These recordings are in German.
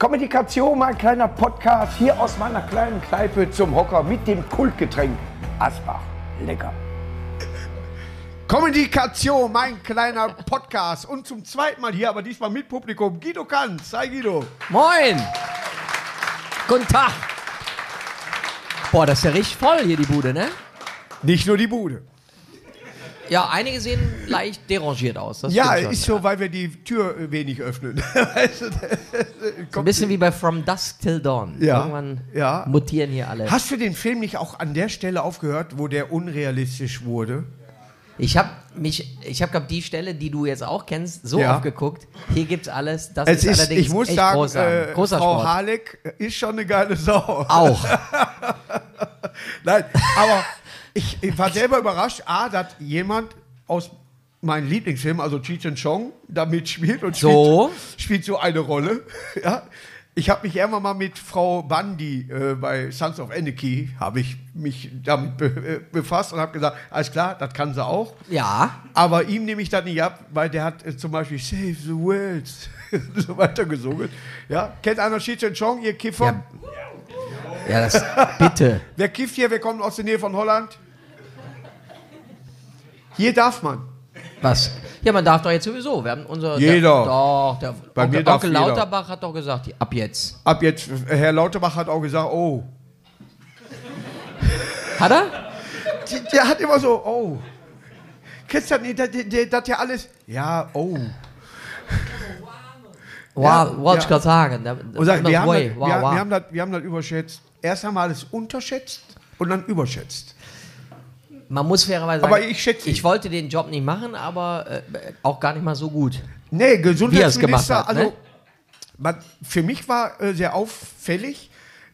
Kommunikation, mein kleiner Podcast, hier aus meiner kleinen Kneipe zum Hocker mit dem Kultgetränk Asbach. Lecker. Kommunikation, mein kleiner Podcast. Und zum zweiten Mal hier, aber diesmal mit Publikum, Guido Kanz. Hi Guido. Moin! Guten Tag! Boah, das ist ja richtig voll hier, die Bude, ne? Nicht nur die Bude. Ja, einige sehen leicht derangiert aus. Das Ja, ist so, weil wir die Tür wenig öffnen. weißt du, Ein bisschen wie bei From Dusk Till Dawn. Ja, Irgendwann ja. mutieren hier alle. Hast du den Film nicht auch an der Stelle aufgehört, wo der unrealistisch wurde? Ich habe mich, ich habe die Stelle, die du jetzt auch kennst, so Ja. oft geguckt. Hier gibt's alles. Das Es ist, ist, allerdings ich muss echt sagen, großartig. äh, großer Frau Sport. Halleck ist schon eine geile Sau. Auch. Nein, aber ich, ich war selber überrascht, A, dass jemand aus meinem Lieblingsfilm, also Cheech and Chong, da mitspielt und So. spielt, spielt so eine Rolle. Ja. Ich habe mich irgendwann mal mit Frau Bundy äh, bei Sons of Anarchy, habe ich mich damit be äh, befasst und habe gesagt, alles klar, das kann sie auch. Ja. Aber ihm nehme ich das nicht ab, weil der hat äh, zum Beispiel Save the World so weiter gesungen. Ja, kennt einer Cheech and Chong, ihr Kiffer? Ja. Ja, das. Bitte. Wer kifft hier? Wer kommt aus der Nähe von Holland? Hier darf man. Was? Ja, man darf doch jetzt sowieso. Wir haben unser. Jeder. Der, doch, der Bei Onkel, mir darf Onkel jeder. Lauterbach hat doch gesagt, ab jetzt. Ab jetzt, Herr Lauterbach hat auch gesagt, oh. Hat er? Der, der hat immer so, oh. Kennst du das nicht? Das ja alles, ja, oh. Wow, Ja, wollte ich ja. gerade sagen. Und wir, haben das, wow, wir, wow. wir, wir haben das überschätzt. Erst wir alles unterschätzt und dann überschätzt. Man muss fairerweise sagen, Aber ich schätze ich wollte den Job nicht machen, aber äh, auch gar nicht mal so gut. Nee, er es Gesundheitsminister, hat, also ne? man, für mich war äh, sehr auffällig,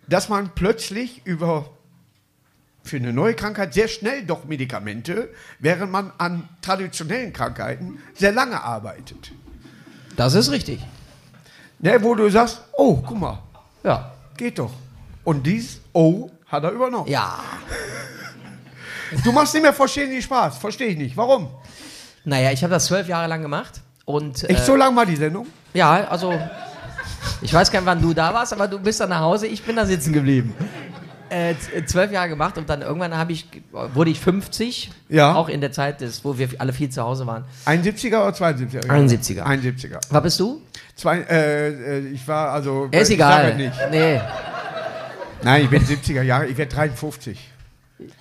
dass man plötzlich über für eine neue Krankheit sehr schnell doch Medikamente, während man an traditionellen Krankheiten sehr lange arbeitet. Das ist richtig. Ne, wo du sagst, oh, guck mal, Ja. geht doch. Und dies, oh, hat er übernommen. Ja. Du machst nicht mehr verstehen die Spaß, verstehe ich nicht. Warum? Naja, ich habe das zwölf Jahre lang gemacht. Und äh, Echt so lang mal die Sendung? ja, also ich weiß gar nicht, wann du da warst, aber du bist dann nach Hause, ich bin da sitzen geblieben. Äh, z- zwölf Jahre gemacht und dann irgendwann habe ich, wurde ich 50, Ja. auch in der Zeit, des, wo wir alle viel zu Hause waren. 71er oder 72er? 71er. 71er. Was bist du? Zwei, äh, äh, ich war also. Ist ich egal. es nicht. Nee. Nein, ich bin 70er Jahre, ich werde 53.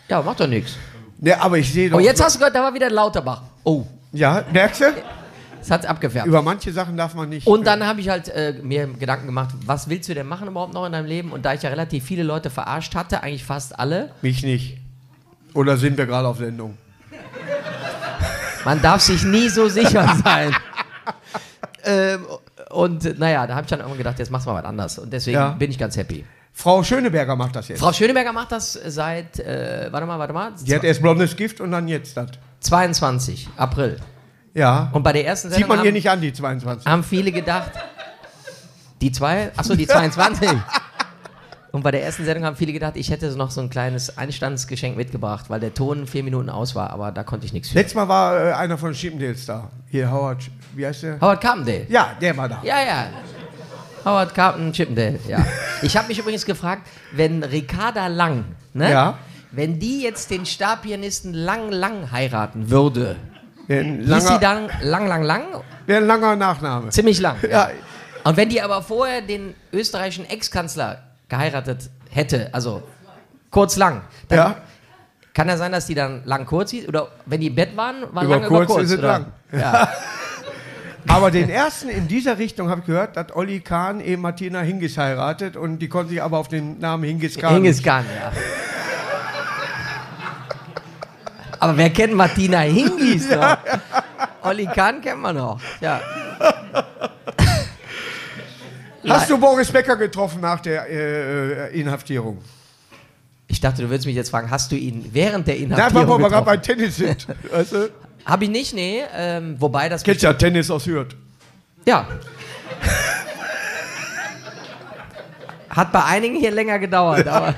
Ja, macht doch nichts. Ne, aber ich sehe doch. Oh, jetzt hast du gehört, da war wieder Lauterbach. Oh, Ja, merkst du? das hat's abgefärbt. Über manche Sachen darf man nicht. Und dann habe ich halt äh, mir Gedanken gemacht, was willst du denn machen überhaupt noch in deinem Leben? Und da ich ja relativ viele Leute verarscht hatte, eigentlich fast alle, Mich nicht. Oder sind wir gerade auf Sendung? man darf sich nie so sicher sein. ähm, und naja, da habe ich dann irgendwann gedacht, jetzt machst du mal was anderes. Und deswegen Ja. bin ich ganz happy. Frau Schöneberger macht das jetzt. Frau Schöneberger macht das seit, äh, warte mal, warte mal, Die hat erst blondes Gift und dann jetzt das. 22 April. Ja. Und bei der ersten Sieht Sendung man haben, ihr nicht an, die 22. haben viele gedacht, die zwei, achso, die 22. Und bei der ersten Sendung haben viele gedacht, ich hätte noch so ein kleines Einstandsgeschenk mitgebracht, weil der Ton vier Minuten aus war, aber da konnte ich nichts für. Letztes Mal war äh, einer von Chippendales da. Hier, Howard, wie heißt der? Howard Carpendale. Ja, der war da. Ja, ja. Howard Carpenter Chippendale, ja. Ich habe mich übrigens gefragt, wenn Ricarda Lang, ne? Ja. Wenn die jetzt den Starpianisten Lang Lang heiraten würde, hieß sie dann Lang Lang Lang? wär ein langer Nachname. Ziemlich lang. Ja. Und wenn die aber vorher den österreichischen Ex-Kanzler geheiratet hätte, also kurz lang, dann Ja. kann ja sein, dass die dann lang kurz hieß, oder wenn die im Bett waren, war Über lang kurz über kurz. ist es lang. Ja. Aber den ersten in dieser Richtung habe ich gehört, hat Olli Kahn eben Martina Hingis heiratet und die konnte sich aber auf den Namen Hingis Kahn. Hingis Khan, ja. Aber wer kennt Martina Hingis noch? Olli Kahn kennt man noch. Ja. Hast du Boris Becker getroffen nach der äh, Inhaftierung? Ich dachte, du würdest mich jetzt fragen, hast du ihn während der Nein, Inhaftierung weil wir gerade bei? Tennis sind. Weißt du? Hab ich nicht, nee. Ähm, wobei das... Kennst ja Tennis aus Hürth. Ja. Hat bei einigen hier länger gedauert, aber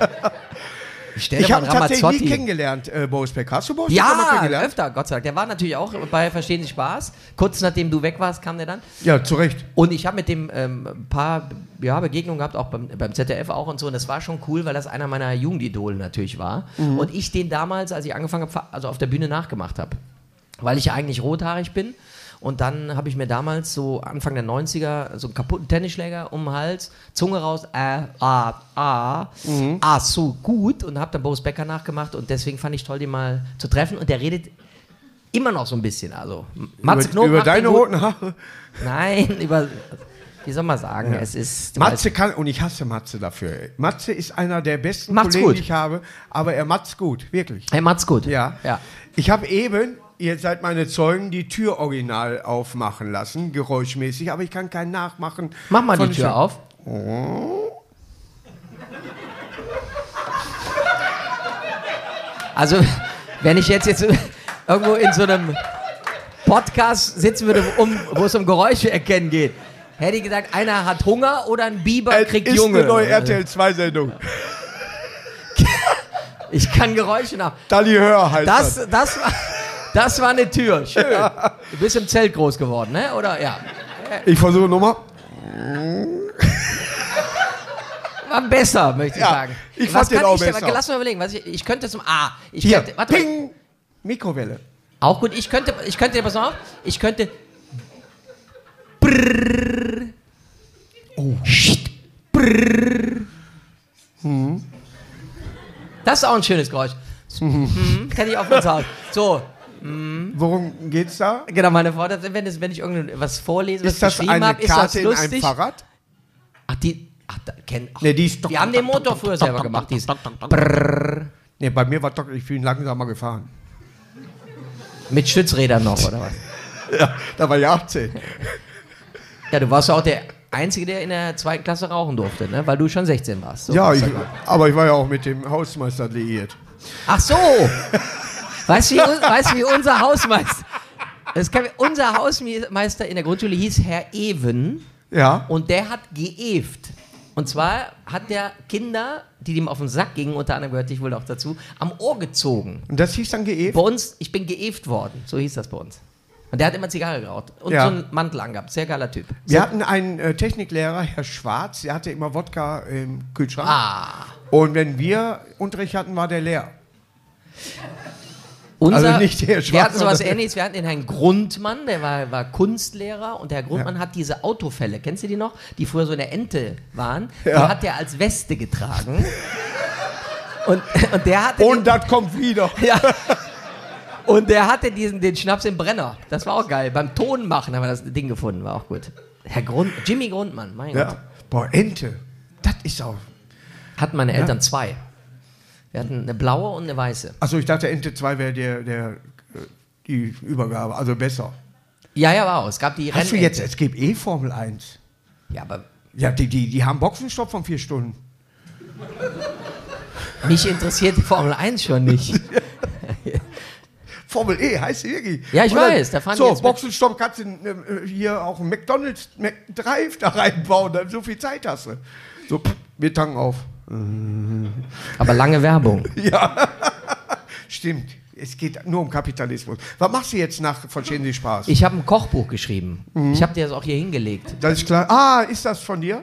Ich mal habe einen tatsächlich nie kennengelernt, äh, Boris Becker. Hast du Boris Ja, kennengelernt? öfter, Gott sei Dank. Der war natürlich auch bei Verstehen Sie Spaß. Kurz nachdem du weg warst, kam der dann. Ja, zu Recht. Und ich habe mit dem ähm, ein paar ja, Begegnungen gehabt, auch beim, beim ZDF auch und so. Und das war schon cool, weil das einer meiner Jugendidole natürlich war. Mhm. Und ich den damals, als ich angefangen habe, also auf der Bühne nachgemacht habe. Weil ich ja eigentlich rothaarig bin. Und dann habe ich mir damals so Anfang der 90er so einen kaputten Tennisschläger um den Hals, Zunge raus, äh, ah, ah, Mhm. ah, so gut. Und habe dann Boris Becker nachgemacht. Und deswegen fand ich toll, den mal zu treffen. Und der redet immer noch so ein bisschen. Also, Matze über Knob über deine roten Haare. Nein, über. Wie soll man sagen? Es ist. Matze kann, und ich hasse Matze dafür. Matze ist einer der besten Macht's Kollegen, gut. die ich habe, aber er macht's gut, wirklich. Hey, Mats gut. Ja. ja. Ich habe eben, ihr seid meine Zeugen, die Tür original aufmachen lassen, geräuschmäßig, aber ich kann keinen nachmachen. Mach mal die Tür auf. Also, wenn ich jetzt, jetzt irgendwo in so einem Podcast sitzen würde, um, wo es um Geräusche erkennen geht, hätte ich gesagt, einer hat Hunger oder ein Biber Es kriegt ist Junge. eine neue RTL 2 Sendung. Ich kann Geräusche nach. Dali Hör heißt das. Das, das, war, das war eine Tür. Schön. Du bist im Zelt groß geworden, ne? Oder? Ja. Ich versuche nochmal. War besser, möchte ich Ja, sagen. ich was fand den kann auch ich, besser. Lass mal überlegen. Was ich, ich könnte zum A. Ich Hier, könnte, warte mal. ping, Mikrowelle. Auch gut. Ich könnte, ich könnte, pass mal auf. Ich könnte. Brrr. Oh. Shit. Brrr. Das ist auch ein schönes Geräusch. Mhm. Kenn ich auch von zu Hause. So, Worum geht's da? genau, meine Frau, das- wenn, das, wenn ich irgendwas vorlese, was Ist das geschrieben eine habe, ist das Karte in einem lustig. Fahrrad? Ach, die. Ach, da, kenn, ach, Nee, die ist doch- Wir haben den Motor früher selber gemacht. Die ist brrr, Nee, bei mir war doch, ich bin langsamer gefahren. mit Stützrädern noch, oder was? Ja, da war ich 18. Ja, du warst ja auch der Einzige, der in der zweiten Klasse rauchen durfte, ne? weil du schon 16 warst. So, ja, ich, aber ich war ja auch mit dem Hausmeister liiert. Ach so! Weißt du, wie, weißt wie unser Hausmeister. Kann, unser Hausmeister in der Grundschule hieß Herr Even Ja. und der hat geeft. Und zwar hat der Kinder, die dem auf den Sack gingen, unter anderem gehörte ich wohl auch dazu, am Ohr gezogen. Und das hieß dann geeft? Bei uns, ich bin geeft worden, so hieß das bei uns. Und der hat immer Zigarre geraucht und Ja. so einen Mantel angehabt. Sehr geiler Typ. Wir hatten einen äh, Techniklehrer, Herr Schwarz, der hatte immer Wodka im Kühlschrank. Ah. Und wenn wir Unterricht hatten, war der leer. Unser, Also nicht der Wir Schwarze, hatten sowas ähnliches. Wir hatten den Herrn Grundmann, der war, war Kunstlehrer und der Herr Grundmann hat diese Autofälle, kennst du die noch? Die früher so in der Ente waren. Die Ja. hat er als Weste getragen. Und, und der hatte. Und das kommt wieder. ja, und der hatte diesen, den Schnaps im Brenner. Das war auch geil. Beim Ton machen haben wir das Ding gefunden, war auch gut. Herr Grund, Jimmy Grundmann, mein Gott. Ja. Boah, Ente. Das ist auch. Hatten meine Eltern zwei. Wir hatten eine blaue und eine weiße. Achso, ich dachte, Ente 2 wäre der, der, die Übergabe, also besser. Ja, ja, wow. Es gab die Hast du Rennente. jetzt, es gibt eh Formel 1. Ja, aber Ja, die, die, die haben Boxenstopp von vier Stunden. mich interessiert die Formel 1 schon nicht. Formel E heißt sie wirklich. Ja, ich dann- weiß, da fahren So, Boxenstopp kannst du äh, hier auch einen McDonalds Drive da reinbauen, dann so viel Zeit hast du. So, pff, wir tanken auf. Aber lange Werbung. Stimmt. Es geht nur um Kapitalismus. Was machst du jetzt nach Verstehen Sie Spaß? Ich habe ein Kochbuch geschrieben. Mhm. Ich habe dir das auch hier hingelegt. das ist klar. Ah, ist das von dir?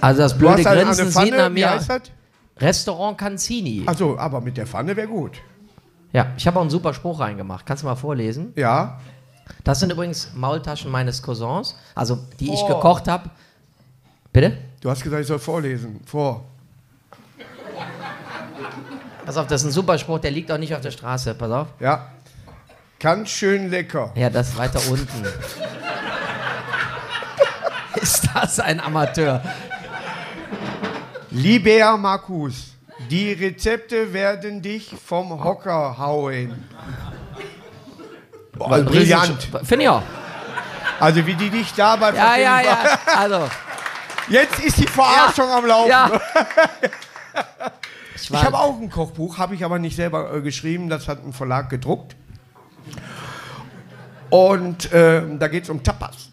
Also das blöde eine, Grinsen eine sieht nach Pfanne, wie mir. Restaurant Canzini. Also, aber mit der Pfanne wäre gut. Ja, ich habe auch einen super Spruch reingemacht. Kannst du mal vorlesen? Ja. Das sind übrigens Maultaschen meines Cousins, also die ich Oh. gekocht habe. Bitte? Du hast gesagt, ich soll vorlesen. Vor. Pass auf, das ist ein super Spruch, der liegt auch nicht auf der Straße. Pass auf. Ja. Ganz schön lecker. Ja, das weiter unten. ist das ein Amateur? Lieber Markus, die Rezepte werden dich vom Hocker hauen. Boah, brillant. Finde ich auch. Also wie die dich dabei Ja, ja, ja. Also, Jetzt ist die Verarschung am Laufen. ja. Ich Ich habe auch ein Kochbuch, habe ich aber nicht selber äh, geschrieben, das hat ein Verlag gedruckt. Und ähm, da geht es um Tapas.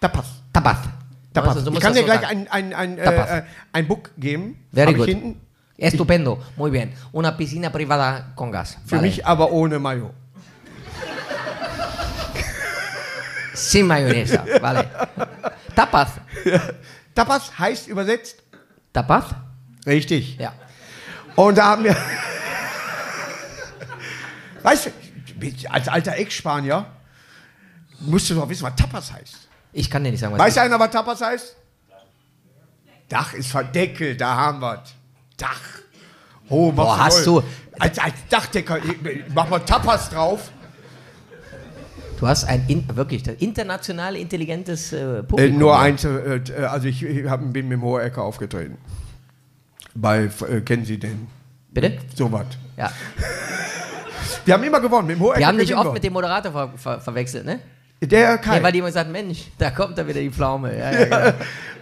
Tapas. Tapas. Tapas. Also, du ich kann dir so gleich ein, ein, ein, äh, äh, ein Book geben. Very good. hinten. Estupendo, muy bien. Una piscina privada con gas. Für Vale. mich aber ohne Mayo. Sin mayonesa, vale. Tapas. Tapas heißt übersetzt Tapas? richtig. Ja. Und da haben wir. weißt du, als alter Ex-Spanier musst du doch wissen, was Tapas heißt. Ich kann dir nicht sagen, was Weiß einer, was Tapas heißt? Dach ist verdeckelt, da haben wir Dach. Oh, Boah, hast du- Als, als Dachdecker, mach mal Tapas drauf. Du hast ein in, wirklich international intelligentes äh, Äh, Publikum. nur ja. eins, äh, äh, also ich, ich hab, bin mit dem Hohecker aufgetreten. Bei, äh, kennen Sie den? Bitte? Sowas. Ja. Wir haben immer gewonnen. Mit dem Hohecker Wir haben dich oft wir. mit dem Moderator ver ver verwechselt, ne? Der Kai. Nee, weil die immer gesagt Mensch, da kommt da wieder die Pflaume. Ja, ja, genau.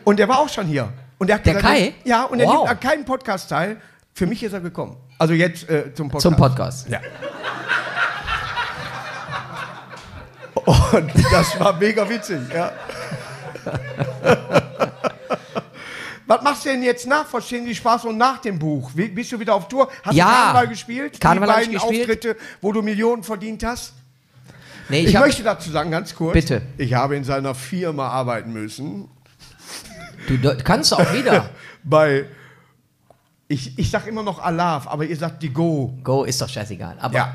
Und der war auch schon hier. Und der, hat Der gesagt, Kai? Ja, und er Wow. nimmt an keinen Podcast teil. Für mich ist er gekommen. Also jetzt äh, zum Podcast. Zum Podcast. Ja. Und das war mega witzig, ja. Was machst du denn jetzt nach Verstehen Sie Spaß und nach dem Buch? Wie, bist du wieder auf Tour? Hast Ja. du Karneval gespielt? Karneval Die beiden gespielt. Auftritte, wo du Millionen verdient hast? Nee, Ich, ich, hab, möchte dazu sagen, ganz kurz. Bitte. Ich habe in seiner Firma arbeiten müssen. du, du kannst auch wieder. Bei, ich, ich sag immer noch Alaf, aber ihr sagt die Go. Go ist doch scheißegal. Aber Ja.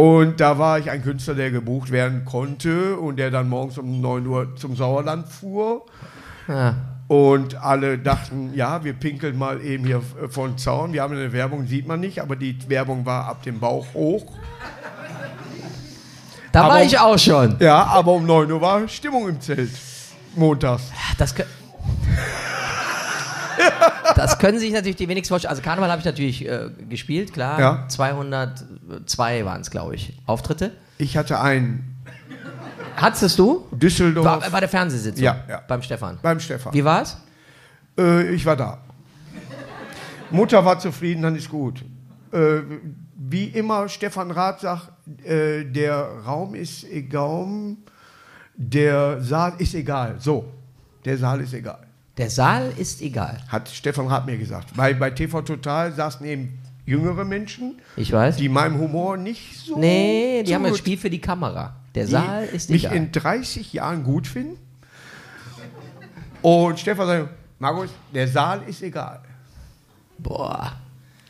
Und da war ich ein Künstler, der gebucht werden konnte und der dann morgens um 9 Uhr zum Sauerland fuhr. Ah. Und alle dachten, ja, wir pinkeln mal eben hier von Zaun. Wir haben eine Werbung, sieht man nicht, aber die Werbung war ab dem Bauch hoch. da Aber- war ich auch schon. Ja, aber um 9 Uhr war Stimmung im Zelt. Montags. Das, kö- das können sich natürlich die wenigsten vorstellen. Also Karneval habe ich natürlich äh, gespielt, klar. Ja. 202 waren es, glaube ich, Auftritte. Ich hatte einen Hattest du? Düsseldorf War, bei der Fernsehsitzung? Ja, ja. Beim Stefan. beim Stefan. Wie war's? Äh, ich war da. Mutter war zufrieden, dann ist gut. Äh, wie immer, Stefan Rath sagt, äh, der Raum ist egal, der Saal ist egal. So, der Saal ist egal. Der Saal ist egal. Hat Stefan Rath mir gesagt. Bei, bei TV Total saßen eben jüngere Menschen, Ich weiß. die meinem Humor nicht so. nee, die haben ein Spiel für die Kamera. Der Saal ist mich egal. in 30 Jahren gut finden. Und Stefan sagt, Markus, der Saal ist egal. Boah.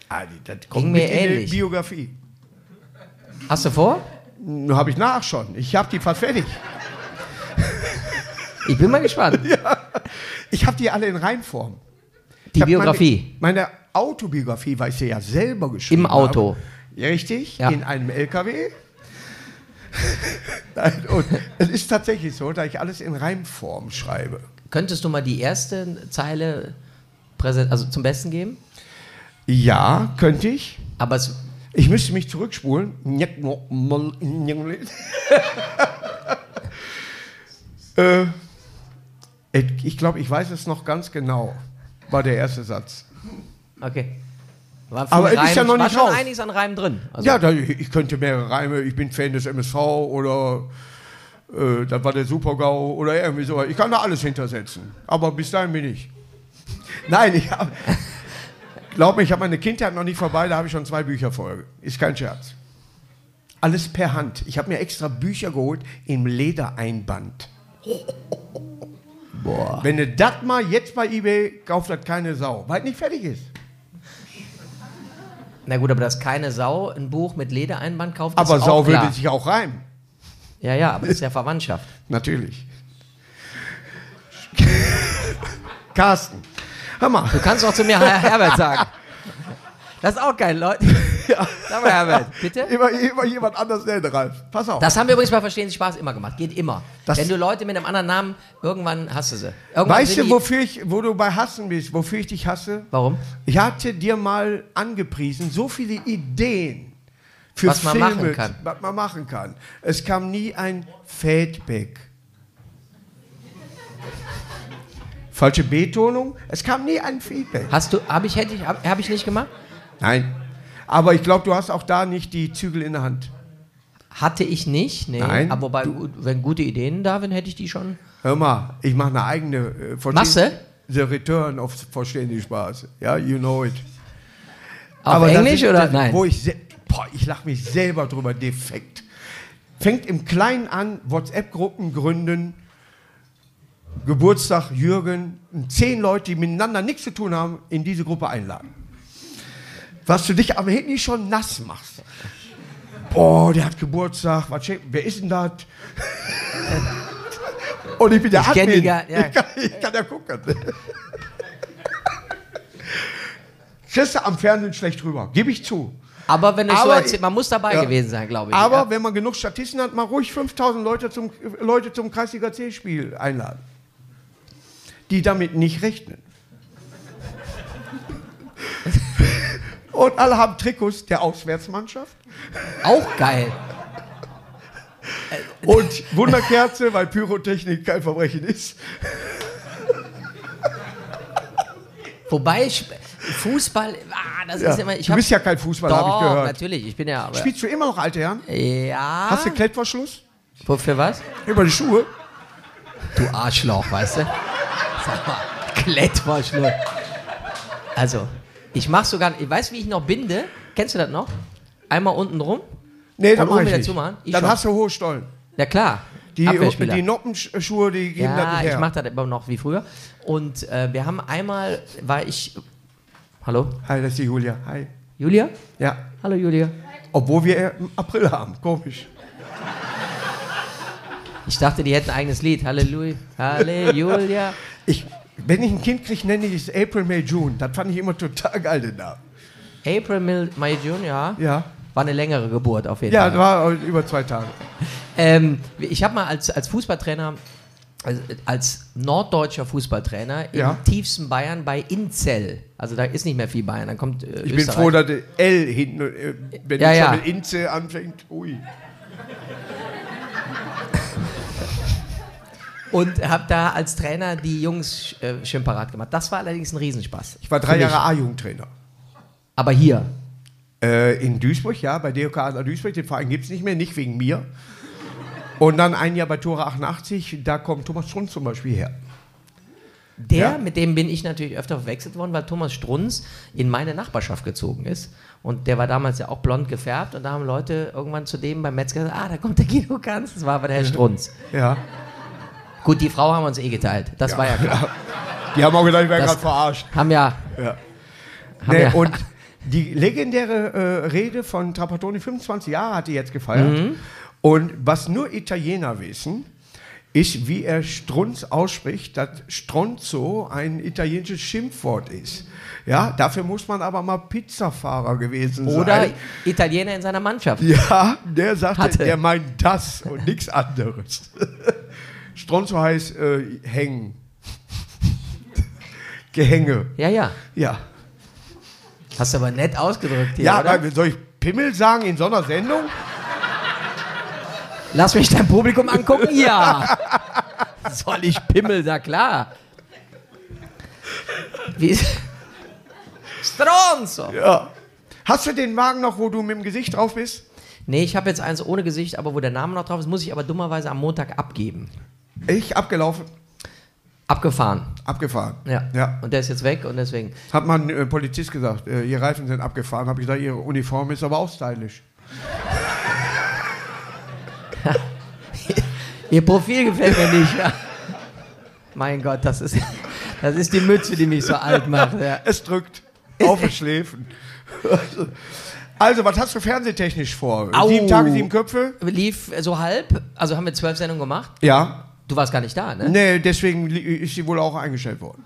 Ah, die- das Ging kommt mir mit in die ähnlich. Biografie. Hast du vor? Habe ich nach schon. Ich habe die fast fertig. Ich bin mal gespannt. Ich habe die alle in Reinform. Die Biografie. Meine, meine Autobiografie, weil ich sie ja selber geschrieben Im Auto. Habe. Ja, richtig, Ja. in einem LKW. Nein, und es ist tatsächlich so, dass ich alles in Reimform schreibe. Könntest du mal die erste Zeile präsent, also zum Besten geben? Ja, könnte ich. Aber es, Ich müsste mich zurückspulen. äh, ich glaube, ich weiß es noch ganz genau, war der erste Satz. okay. War Aber es ist ja noch war nicht schon raus. einiges an Reim drin. Also, Ja, da, ich könnte mehrere Reime. Ich bin Fan des MSV oder äh, das war der Supergau oder irgendwie so. Ich kann da alles hintersetzen. Aber bis dahin bin ich. Nein, ich habe. Glaub mir, ich habe meine Kindheit noch nicht vorbei, da habe ich schon zwei Bücher voll. Ist kein Scherz. Alles per Hand. Ich habe mir extra Bücher geholt im Ledereinband. Boah. Wenn du das mal jetzt bei eBay kauft, das keine Sau, weil es nicht fertig ist. Na gut, aber dass keine Sau ein Buch mit Ledereinband kauft, Aber ist Sau auch klar. würde sich auch reimen. Ja, ja, aber das ist ja Verwandtschaft. Natürlich. Carsten, hör mal. Du kannst auch zu mir Herr Herbert sagen. Das ist auch geil, Leute. Ja. Sag mal, Herbert, bitte? Immer, immer jemand anders nennen, Ralf. Pass auf. Das haben wir übrigens bei Verstehen Sie Spaß immer gemacht. Geht immer. Das- Wenn du Leute mit einem anderen Namen, irgendwann hast du sie. Irgendwann weißt du, wofür ich, wo du bei Hassen bist, wofür ich dich hasse? Warum? Ich hatte dir mal angepriesen, so viele Ideen für Was man Filme, machen kann. was man machen kann. Es kam nie ein Feedback. Falsche Betonung, es kam nie ein Feedback. Hast du, habe ich, hätte ich, habe hab ich nicht gemacht? Nein. Aber ich glaube, du hast auch da nicht die Zügel in der Hand. Hatte ich nicht, nee. Nein, Aber wobei, gut, wenn gute Ideen da wären, hätte ich die schon Hör mal, ich mache eine eigene. Äh, Masse? The Return of Verständig Spaß. Ja, you know it. Auf das Englisch ist- oder das- nein? Wo ich, boah, ich lache mich selber drüber defekt. Fängt im Kleinen an, WhatsApp-Gruppen gründen, Geburtstag Jürgen, zehn Leute, die miteinander nichts zu tun haben, in diese Gruppe einladen. Was du dich am Handy schon nass machst. Boah, der hat Geburtstag, was wer ist denn das? Und ich bin der Ich die Admin. gar- ja. ich, kann, ich kann ja gucken. Kriegst du am Fernsehen schlecht rüber, gebe ich zu. Aber wenn du so Aber erzählst, ich- man muss dabei Ja. gewesen sein, glaube ich. Aber ja. wenn man genug Statisten hat, mal ruhig 5000 Leute zum, Leute zum Kreisliga C-Spiel einladen. Die damit nicht rechnen. Und alle haben Trikots der Auswärtsmannschaft. auch geil. Und Wunderkerze, weil Pyrotechnik kein Verbrechen ist. Wobei Fußball, ah, das Ja. ist immer. Ich du bist ja kein Fußballer, habe ich gehört. natürlich. Ich bin ja. Aber, Spielst du immer noch, alte Herren? ja. Hast du Klettverschluss? Wofür was? Über die Schuhe? Du Arschloch, weißt du? Sag mal, Klettverschluss. Also, ich mach sogar, ich weiß, wie ich noch binde. Kennst du das noch? Einmal unten drum. Nee, das Und mach ich nicht. Ich Dann schon. hast du hohe Stollen. Ja klar. Die, die Noppenschuhe, die geben das ja, nicht her. ich mach das immer noch wie früher. Und äh, wir haben einmal, war ich. Hallo? Hi, das ist die Julia. Hi. Julia? Ja. Hallo Julia. Obwohl wir im April haben. Komisch. Ich dachte, die hätten ein eigenes Lied. Halleluja. Halleluja. Ich, wenn ich ein Kind kriege, nenne ich es April, May, June. Das fand ich immer total geil, den Namen. April, May, May, June, ja. Ja. War eine längere Geburt auf jeden Ja, Fall. das war über zwei Tage. Ähm, ich habe mal als, als Fußballtrainer, also als norddeutscher Fußballtrainer Ja. im tiefsten Bayern bei Inzell, also da ist nicht mehr viel Bayern, dann kommt äh, Ich bin Österreich. froh, dass der L hinten, äh, wenn Ja, ja. mit Inze anfängt. Ui. Und habe da als Trainer die Jungs äh, schön parat gemacht. Das war allerdings ein Riesenspaß. Ich war drei. Jahre A-Jugendtrainer. Aber hier. Äh, in Duisburg, ja, bei DOK Adler Duisburg. Den Verein gibt es nicht mehr, nicht wegen mir. Und dann ein Jahr bei Tore 88, da kommt Thomas Strunz zum Beispiel her. Der, Ja. mit dem bin ich natürlich öfter verwechselt worden, weil Thomas Strunz in meine Nachbarschaft gezogen ist. Und der war damals ja auch blond gefärbt. Und da haben Leute irgendwann zu dem beim Metzger gesagt, ah, da kommt der Guido Kanz. Das war aber der Herr Strunz. Ja. Gut, die Frau haben wir uns eh geteilt. Das war ja klar. Die haben auch gedacht, ich Das- gerade verarscht. Haben ja. Ja. Haben Nee, ja und die legendäre äh, Rede von Trapattoni, 25 Jahre hat die jetzt gefeiert. Mhm. Und was nur Italiener wissen, ist, wie er Strunz ausspricht, dass Stronzo ein italienisches Schimpfwort ist. Ja, dafür muss man aber mal Pizzafahrer gewesen Oder sein. Italiener in seiner Mannschaft. Ja, der sagte, Hatte. der meint das und nichts anderes. Stronzo heißt äh, hängen. Gehänge. Ja, ja. Ja. Hast du aber nett ausgedrückt hier, Ja, oder? aber soll ich Pimmel sagen in so einer Sendung? Lass mich dein Publikum angucken? Ja. Soll ich Pimmel? Na klar. Wie ist... Stronzo. Ja. Hast du den Wagen noch, wo du mit dem Gesicht drauf bist? Nee, ich habe jetzt eins ohne Gesicht, aber wo der Name noch drauf ist, muss ich aber dummerweise am Montag abgeben. Ich abgelaufen, Abgefahren. abgefahren. Ja. ja. Und der ist jetzt weg und deswegen. Hat man äh, Polizist gesagt, äh, Ihre Reifen sind abgefahren. Habe ich gesagt, Ihre Uniform ist aber auch stylisch. Ihr Profil gefällt mir nicht. Ja. Mein Gott, das ist, das ist die Mütze, die mich so alt macht. Ja. Es drückt auf die Schläfen. Also, was hast du fernsehtechnisch vor? Au. Sieben Tage, sieben Köpfe? Lief so halb, also haben wir zwölf Sendungen gemacht. Ja. Du warst gar nicht da, ne? Nee, deswegen ist sie wohl auch eingestellt worden.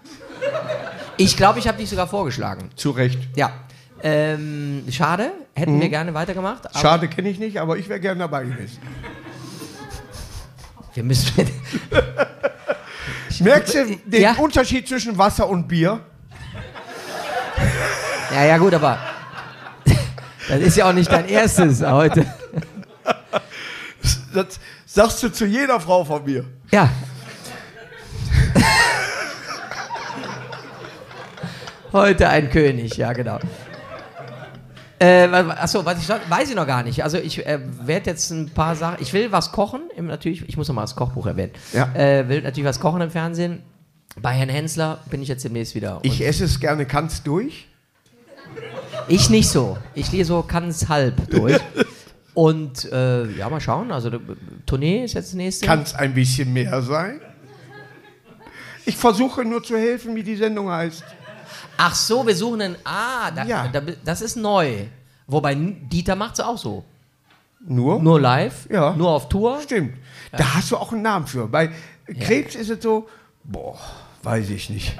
Ich glaube, ich habe dich sogar vorgeschlagen. Zu Recht. Ja. Ähm, schade, hätten wir gerne weitergemacht. Schade kenne ich nicht, aber ich wäre gerne dabei gewesen. Wir müssen. Merkst du den Ja. Unterschied zwischen Wasser und Bier? ja, ja, gut, aber. Das ist ja auch nicht dein erstes heute. Das sagst du zu jeder Frau von mir. Ja. Heute ein König, ja, genau. Äh, achso, was ich weiß ich noch gar nicht. Also ich äh, werde jetzt ein paar Sachen. Ich will was kochen, im, natürlich. Ich muss noch mal das Kochbuch erwähnen. Ja. Äh, will natürlich was kochen im Fernsehen. Bei Herrn Hensler bin ich jetzt demnächst wieder. Ich esse es gerne ganz durch. ich nicht so. Ich gehe so ganz halb durch. Und äh, ja, mal schauen. Also die Tournee ist jetzt das nächste. Kann es ein bisschen mehr sein? Ich versuche nur zu helfen, wie die Sendung heißt. Ach so, wir suchen einen. Ah, da, Ja. da, das ist neu. Wobei Dieter macht es auch so. Nur? Nur live, Ja. nur auf Tour. Stimmt. Da hast du auch einen Namen für. Bei Krebs ist es so, boah, weiß ich nicht.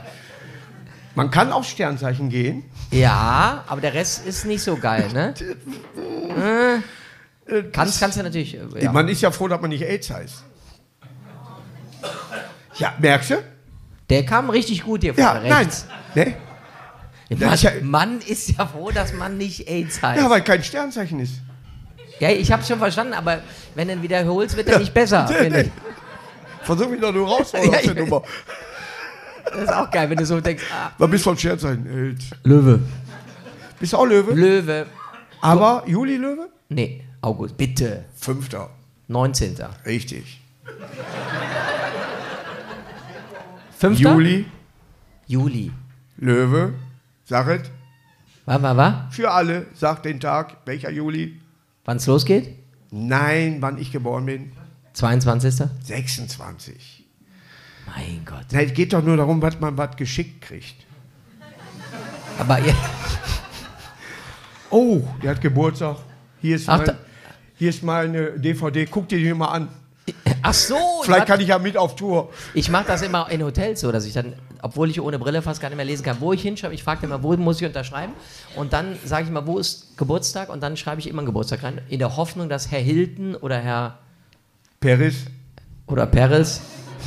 Man kann auf Sternzeichen gehen. Ja, aber der Rest ist nicht so geil, ne? äh, kannst, kannst du natürlich. äh, Ja. Man ist ja froh, dass man nicht AIDS heißt. Ja, merkst du? Der kam richtig gut hier Ja, vorne nein. rechts. Ne? Mann, ist ja- Mann ist ja froh, dass man nicht AIDS heißt. Ja, Ja, weil kein Sternzeichen ist. ich hab's schon verstanden, aber wenn du ihn wiederholst, wird er nicht besser. finde ich. Versuch mich doch nur raus Ja, aus der ich- Nummer. Das ist auch geil, wenn du so denkst, ah, Was bist du vom Sternzeichen? AIDS. Löwe. Bist du auch Löwe? Löwe. Aber Juli Löwe? Nee, August, bitte. Fünfter. 19. Richtig. 5. Juli, Juli. Löwe, sag es. Wann, wann, wann? Für alle, sag den Tag, welcher Juli? Wann es losgeht? Nein, wann ich geboren bin. 22. 26. Mein Gott. Na, es geht doch nur darum, was man was geschickt kriegt. Aber ihr, Oh, der hat Geburtstag. Hier ist, Ach, mein, hier ist meine DVD. Guck dir die mal an. ach so. Vielleicht ich kann ich ja mit auf Tour. Ich mache das immer in Hotels so, dass ich dann, obwohl ich ohne Brille fast gar nicht mehr lesen kann, wo ich hinschreibe, ich frage immer, wo muss ich unterschreiben? Und dann sage ich mal, wo ist Geburtstag? Und dann schreibe ich immer einen Geburtstag rein, in der Hoffnung, dass Herr Hilton oder Herr Paris, oder Peres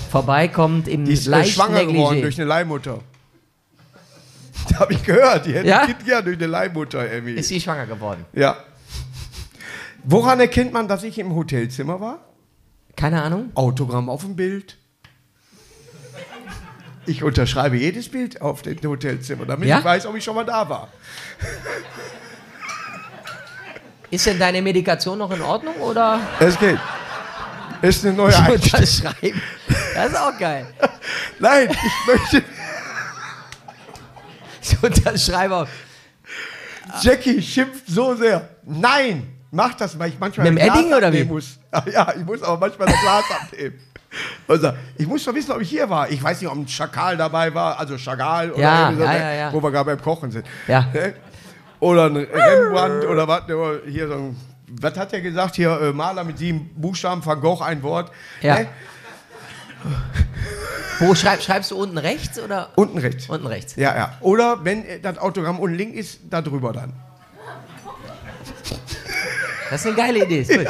vorbeikommt im die ist äh, schwanger geworden Negligé. durch eine Leihmutter. Da habe ich gehört. Die hätte Ja? ein Kind gern durch eine Leihmutter, Emmy. Ist sie schwanger geworden? Ja. Woran erkennt man, dass ich im Hotelzimmer war? Keine Ahnung. Autogramm auf dem Bild. Ich unterschreibe jedes Bild auf dem Hotelzimmer, damit Ja? ich weiß, ob ich schon mal da war. Ist denn deine Medikation noch in Ordnung oder Es geht. Ist eine neue Einstellung. unterschreiben? Das ist auch geil. Nein, ich möchte. Ich unterschreibe auch. Jackie schimpft so sehr. Nein, mach das, weil ich manchmal Mit dem Edding oder wie? Muss. Ja, ich muss aber manchmal das Glas abnehmen. Also, ich muss doch wissen, ob ich hier war. Ich weiß nicht, ob ein Schakal dabei war, also Chagall oder Ja, so, ja, ne? ja, ja. wo wir gerade beim Kochen sind. Ja. Oder ein Rembrandt oder was, hier so ein, was hat er gesagt? Hier, äh, Maler mit sieben Buchstaben, Van Gogh, ein Wort. Ja. Wo schreib, schreibst du unten rechts oder Unten rechts. unten rechts? Ja, ja. Oder wenn das Autogramm unten links ist, da drüber dann. Das ist eine geile Idee. Gut.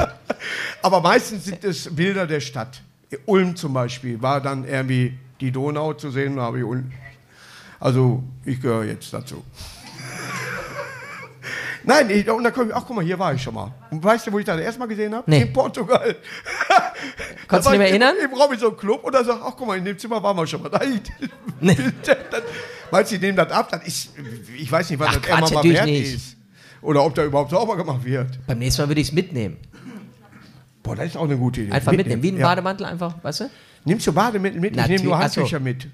Aber meistens sind es Bilder der Stadt. Ulm zum Beispiel war dann irgendwie die Donau zu sehen, da habe ich Ulm. Also ich gehöre jetzt dazu. Nein, ich, und dann komme ich, ach guck mal, hier war ich schon mal. Und weißt du, wo ich das erstmal gesehen habe? Nee. In Portugal. Konntest Da du dich erinnern? Im, im Robinson Club und da sagt, ach guck mal, in dem Zimmer waren wir schon mal. Da, Nee. dann, meinst du, die nehmen das ab? Das ist, ich weiß nicht, was Ach, das Quatsch, immer mal wert nicht. ist. Oder ob da überhaupt sauber gemacht wird. Beim nächsten Mal würde ich es mitnehmen. Boah, das ist auch eine gute Idee. Einfach mitnehmen. Wie ein Ja. Bademantel einfach, weißt du? Nimmst du Bademittel mit? Ich nehme nur ach so. Handtücher mit.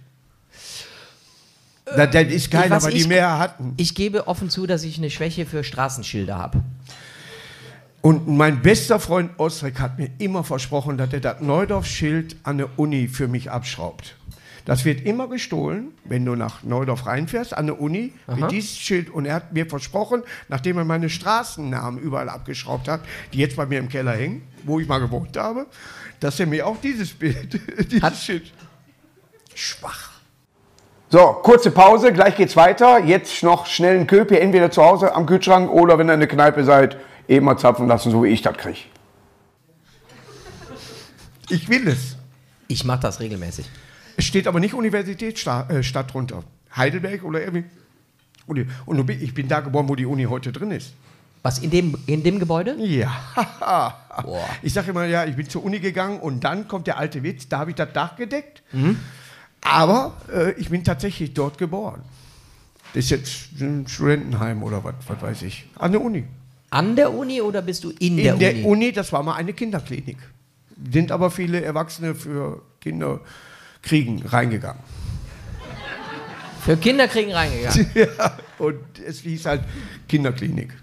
Das, das ist keiner, was weil die ich- mehr hatten. Ich gebe offen zu, dass ich eine Schwäche für Straßenschilder habe. Und mein bester Freund Ostrek hat mir immer versprochen, dass er das Neudorf-Schild an der Uni für mich abschraubt. Das wird immer gestohlen, wenn du nach Neudorf reinfährst, an der Uni, mit dieses Schild. Und er hat mir versprochen, nachdem er meine Straßennamen überall abgeschraubt hat, die jetzt bei mir im Keller hängen, wo ich mal gewohnt habe, dass er mir auch dieses Bild, dieses Hat- Schild. Schwach. So, kurze Pause, gleich geht's weiter. Jetzt noch schnell einen Köpi, entweder zu Hause am Kühlschrank oder wenn ihr in der Kneipe seid, eben mal zapfen lassen, so wie ich das kriege. Ich will es. Ich mache das regelmäßig. Es steht aber nicht Universitätsstadt äh, Stadt drunter. Heidelberg oder irgendwie. Uni. Und ich bin da geboren, wo die Uni heute drin ist. Was, in dem, in dem Gebäude? Ja. Ich sage immer, ja, ich bin zur Uni gegangen und dann kommt der alte Witz, da habe ich das Dach gedeckt. Aber äh, ich bin tatsächlich dort geboren. Das ist jetzt ein Studentenheim oder was, was weiß ich. An der Uni. An der Uni oder bist du in, In der, der Uni? Uni, das war mal eine Kinderklinik. Sind aber viele Erwachsene für Kinder kriegen reingegangen. Für Kinder kriegen reingegangen. ja, und es hieß halt Kinderklinik.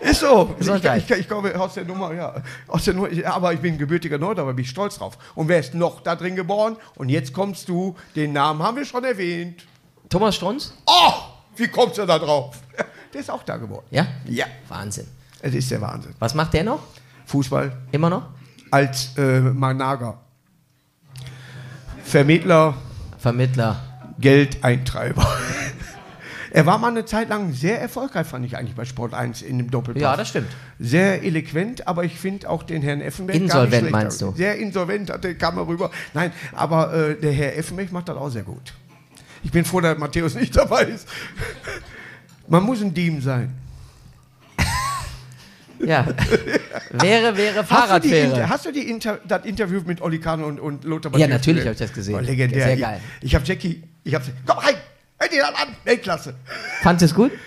Ist so. Ich, Gesundheit. ich, ich komme aus der Nummer, ja. Aus der Nummer, ich- aber ich bin gebürtiger Neudorfer, bin ich stolz drauf. Und wer ist noch da drin geboren? Und jetzt kommst du, den Namen haben wir schon erwähnt. Thomas Strunz? Oh, wie kommst du da drauf? Der ist auch da geboren. Ja? Ja. Wahnsinn. Es ist der Wahnsinn. Was macht der noch? Fußball Immer noch? als äh, Manager. Vermittler, Vermittler. Geldeintreiber. er war mal eine Zeit lang sehr erfolgreich, fand ich eigentlich bei Sport 1 in dem Doppelpass. Ja, das stimmt. Sehr eloquent, aber ich finde auch den Herrn Effenberg Insolvent gar nicht schlecht. meinst du? Sehr insolvent, hat der kam er rüber. Nein, aber äh, der Herr Effenberg macht das auch sehr gut. Ich bin froh, dass Matthäus nicht dabei ist. Man muss ein Diem sein. Ja. wäre, wäre Hast du, die, Fahrradfähre. Inter- hast du die Inter das Interview mit Olli Kahn und, und Lothar Ja, Matthäus natürlich gesehen? hab ich das gesehen. Oh, legendär. Sehr geil. Ich, ich habe Jackie, ich habe komm rein, hör dir das an, Weltklasse. Fandest du es gut?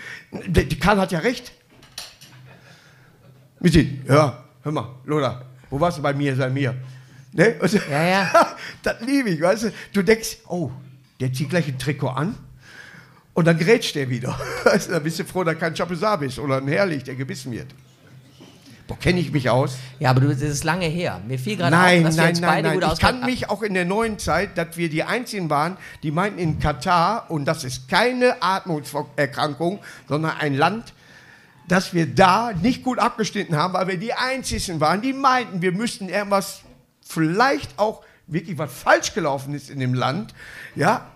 Die, die Kahn hat ja recht. Michi, ja, hör mal, Lothar, wo warst du bei mir, sei mir? Ne? Und- Ja, ja. das liebe ich, weißt du. Du denkst, oh, der zieht gleich ein Trikot an und dann grätscht der wieder. Dann bist du froh, dass kein Chapeau bist oder ein Herrlich, der gebissen wird. Boah, kenne ich mich aus? Ja, aber du, das ist lange her. Mir fiel gerade auf, Nein, dass wir nein, uns nein, beide nein. gut Ich kann mich auch in der neuen Zeit, dass wir die Einzigen waren, die meinten in Katar, und das ist keine Atmungserkrankung, sondern ein Land, dass wir da nicht gut abgeschnitten haben, weil wir die Einzigen waren, die meinten, wir müssten irgendwas, vielleicht auch wirklich was falsch gelaufen ist in dem Land, ja,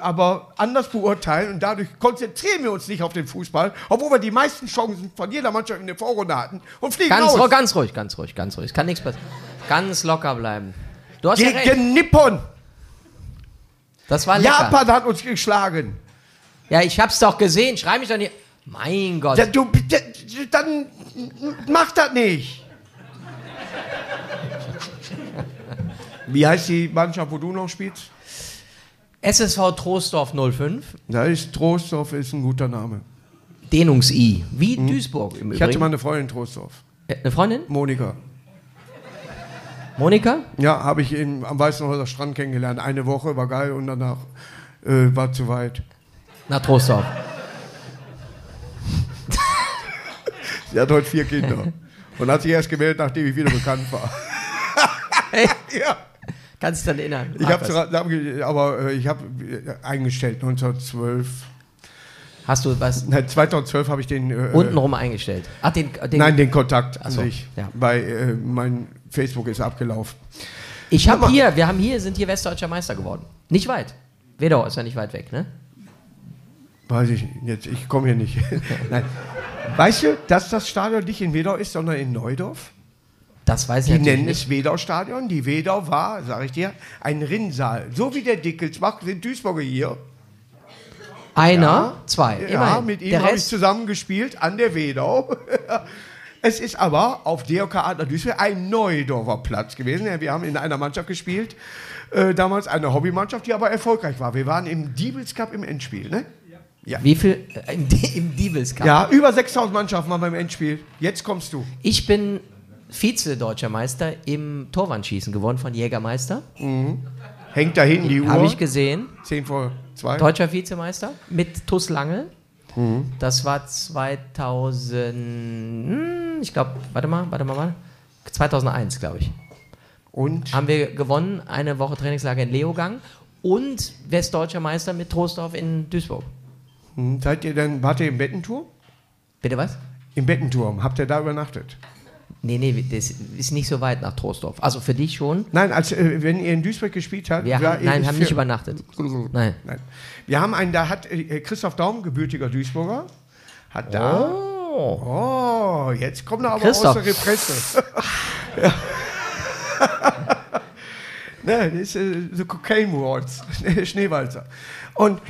aber anders beurteilen und dadurch konzentrieren wir uns nicht auf den Fußball, obwohl wir die meisten Chancen von jeder Mannschaft in der Vorrunde hatten und fliegen Ganz, raus. ru- ganz ruhig, ganz ruhig, ganz ruhig. Es kann nichts passieren. Ganz locker bleiben. Du hast ja. Gegen Nippon. Das war lecker. Japan hat uns geschlagen. Ja, ich hab's doch gesehen. Schrei mich doch nicht. Mein Gott. Ja, du, dann mach das nicht. Wie heißt die Mannschaft, wo du noch spielst? SSV Troisdorf 05. Da ist Trostorf, ist ein guter Name. Dehnungs-I. Wie Duisburg im Mhm. Ich hatte Übrigen. mal eine Freundin in Trostorf. Äh, Eine Freundin? Monika. Monika? Ja, habe ich in, am Weißenhäuser Strand kennengelernt. Eine Woche, war geil und danach äh, war zu weit. Nach Troisdorf. Sie hat heute vier Kinder. und hat sich erst gewählt, nachdem ich wieder bekannt war. Hey, ja. Kannst du dich dann erinnern? Ich habe aber äh, ich habe eingestellt 1912. Hast du was Nein, 2012 habe ich den äh, untenrum eingestellt? Ach, den, den Nein, den Kontakt an so, sich. ja. Weil äh, mein Facebook ist abgelaufen. Ich habe hier, wir haben hier, sind hier Westdeutscher Meister geworden. Nicht weit. Wedau ist ja nicht weit weg, ne? Weiß ich jetzt, ich komme hier nicht. Nein. Weißt du, dass das Stadion nicht in Wedau ist, sondern in Neudorf? Das weiß ich Die nennen nicht. es Wedau-Stadion. Die Wedau war, sage ich dir, ein Rinnsal. So wie der Dickelsbach sind Duisburger hier. Einer, zwei, Ja, immerhin. mit ihm habe ich zusammen gespielt an der Wedau. es ist aber auf DOK Adler Duisburg ein Neudorfer Platz gewesen. Ja, Wir haben in einer Mannschaft gespielt, äh, damals eine Hobbymannschaft, die aber erfolgreich war. Wir waren im Diebels Cup im Endspiel. Ne? wie viel äh, im, im Diebels Cup? Ja, über 6000 Mannschaften waren beim Endspiel. Jetzt kommst du. Ich bin Vize-Deutscher Meister im Torwandschießen geworden von Jägermeister. Hängt da hinten die Uhr. Habe ich gesehen. 10 vor 2. Deutscher Vizemeister mit TuS Lange. Das war 2000, hm, ich glaube, warte mal, warte mal, warte. 2001, glaube ich. Und Haben wir gewonnen, eine Woche Trainingslager in Leogang und Westdeutscher Meister mit Trostorf in Duisburg. hm, seid ihr denn, wart ihr im Bettenturm? Bitte was? Im Bettenturm. Habt ihr da übernachtet? Nee, nee, das ist nicht so weit nach Trostorf. Also für dich schon. Nein, als, äh, wenn ihr in Duisburg gespielt habt. Wir haben, nein, haben nicht übernachtet. Nein. Nein. Wir haben einen, da hat äh, Christoph Daum, gebürtiger Duisburger, hat da. Oh. Oh, jetzt kommt er aber Christoph. aus der Represse. ja. ne, das ist äh, The Cocaine Wars, Schneewalzer. Und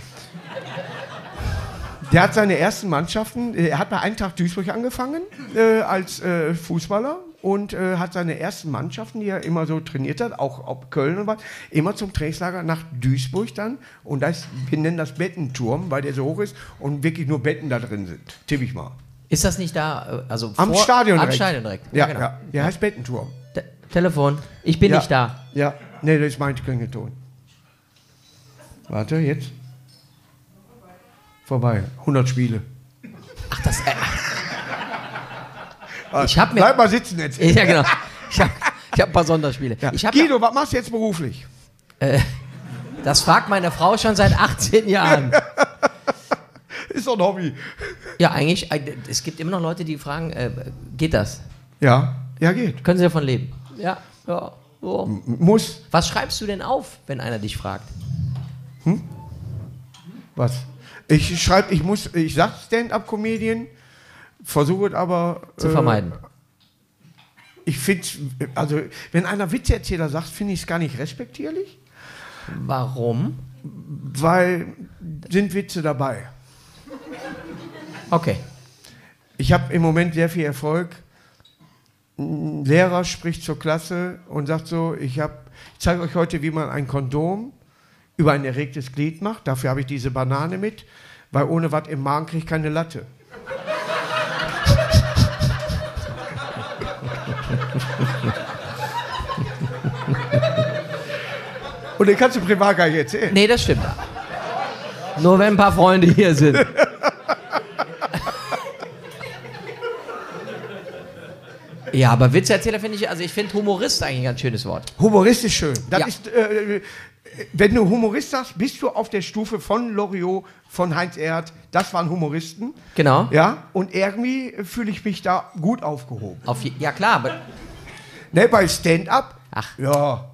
der hat seine ersten Mannschaften, er hat bei Eintracht Duisburg angefangen äh, als äh, Fußballer und äh, hat seine ersten Mannschaften, die er immer so trainiert hat, auch ob Köln und was, immer zum Trainingslager nach Duisburg dann. Und das, wir nennen das Bettenturm, weil der so hoch ist und wirklich nur Betten da drin sind. Tipp ich mal. Ist das nicht da, äh, also Am vor, Stadion Am direkt. Stadion direkt. Ja, genau. ja. Der heißt Bettenturm. Te Telefon. Ich bin ja. nicht da. Ja, nee, das ist mein Klingelton. Warte, jetzt. Vorbei. 100 Spiele. Ach, das. Äh, ich habe mir. Bleib mal sitzen jetzt. Ja, genau. Ich habe hab ein paar Sonderspiele. Ja. Hab Guido, was machst du jetzt beruflich? das fragt meine Frau schon seit 18 Jahren. Ist doch ein Hobby. Ja, eigentlich, äh, es gibt immer noch Leute, die fragen, äh, geht das? Ja, ja, geht. Können sie davon leben? Ja, ja. So. Muss. Was schreibst du denn auf, wenn einer dich fragt? Was? Ich schreibe, ich muss, ich sag Stand-up-Comedian, versuche es aber. Zu äh, vermeiden. Ich finde, also, wenn einer Witzeerzähler sagt, finde ich es gar nicht respektierlich, Warum? weil sind Witze dabei. Okay. Ich habe im Moment sehr viel Erfolg. Ein Lehrer spricht zur Klasse und sagt so, ich, hab- ich zeige euch heute, wie man ein Kondom über ein erregtes Glied macht. Dafür habe ich diese Banane mit, weil ohne was im Magen kriege ich keine Latte. Und den kannst du privat gar nicht erzählen. Nee, das stimmt. Nur wenn ein paar Freunde hier sind. Ja, aber Witzeerzähler finde ich, also ich finde Humorist eigentlich ein ganz schönes Wort. Humorist ist schön. Das Ja. ist, äh, wenn du Humorist sagst, bist du auf der Stufe von Loriot, von Heinz Erd. Das waren Humoristen. Genau. Ja, und irgendwie fühle ich mich da gut aufgehoben. Auf, je- ja, klar, aber Ne, bei Stand-up? Ach. Ja,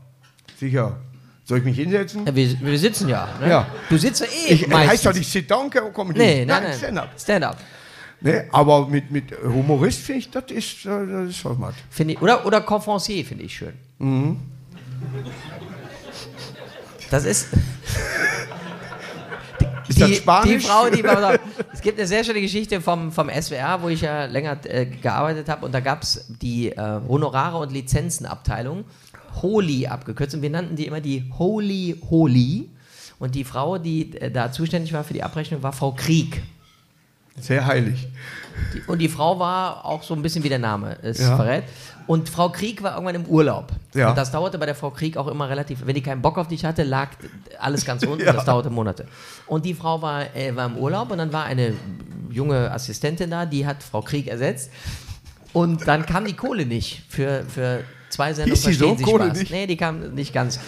sicher. Soll ich mich hinsetzen? Ja, wir, wir sitzen ja. Ne? Ja. Du sitzt ja eh Ich, meistens. heißt doch nicht Sit-Down-Comedy. Nee, nein, nein. Stand-up. Stand-up. Ne, aber mit, mit Humorist finde ich, das ist, äh, das ist was. Ich, oder, oder Conferencier finde ich schön. Mhm. Das ist. Ist das Spanisch? Die Frau, die war Es gibt eine sehr schöne Geschichte vom, vom SWR, wo ich ja länger äh, gearbeitet habe. Und da gab es die äh, Honorare- und Lizenzenabteilung, Holy abgekürzt. Und wir nannten die immer die Holy Holy. Und die Frau, die äh, da zuständig war für die Abrechnung, war Frau Krieg. Sehr heilig. Die, und die Frau war auch so ein bisschen wie der Name es Ja. verrät. Und Frau Krieg war irgendwann im Urlaub. Ja. Und das dauerte bei der Frau Krieg auch immer relativ. Wenn die keinen Bock auf dich hatte, lag alles ganz unten. Ja. Das dauerte Monate. Und die Frau war, äh, war im Urlaub und dann war eine junge Assistentin da, die hat Frau Krieg ersetzt. Und dann kam die Kohle nicht für, für zwei Sendungen. Die so? Verstehen Sie Kohle Spaß. nicht? Nee, die kam nicht ganz.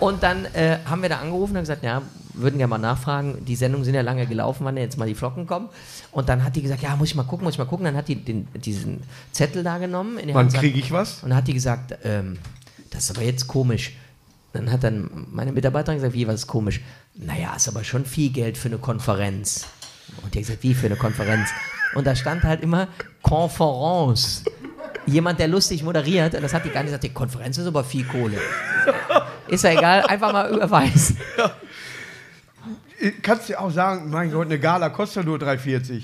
Und dann äh, haben wir da angerufen und gesagt, ja, würden gerne mal nachfragen, die Sendungen sind ja lange gelaufen, wann jetzt mal die Flocken kommen. Und dann hat die gesagt, ja, muss ich mal gucken, muss ich mal gucken. Dann hat die den, diesen Zettel da genommen. Wann kriege ich was? Und dann hat die gesagt, ähm, das ist aber jetzt komisch. Dann hat dann meine Mitarbeiterin gesagt, wie, was ist komisch? Naja, ist aber schon viel Geld für eine Konferenz. Und die hat gesagt, wie für eine Konferenz? Und da stand halt immer Konferenz. Jemand, der lustig moderiert, und das hat die gar nicht gesagt, die Konferenz ist aber viel Kohle. Ist ja egal, einfach mal überweisen. Äh, Kannst du auch sagen, mein Gott, eine Gala kostet nur 3,40.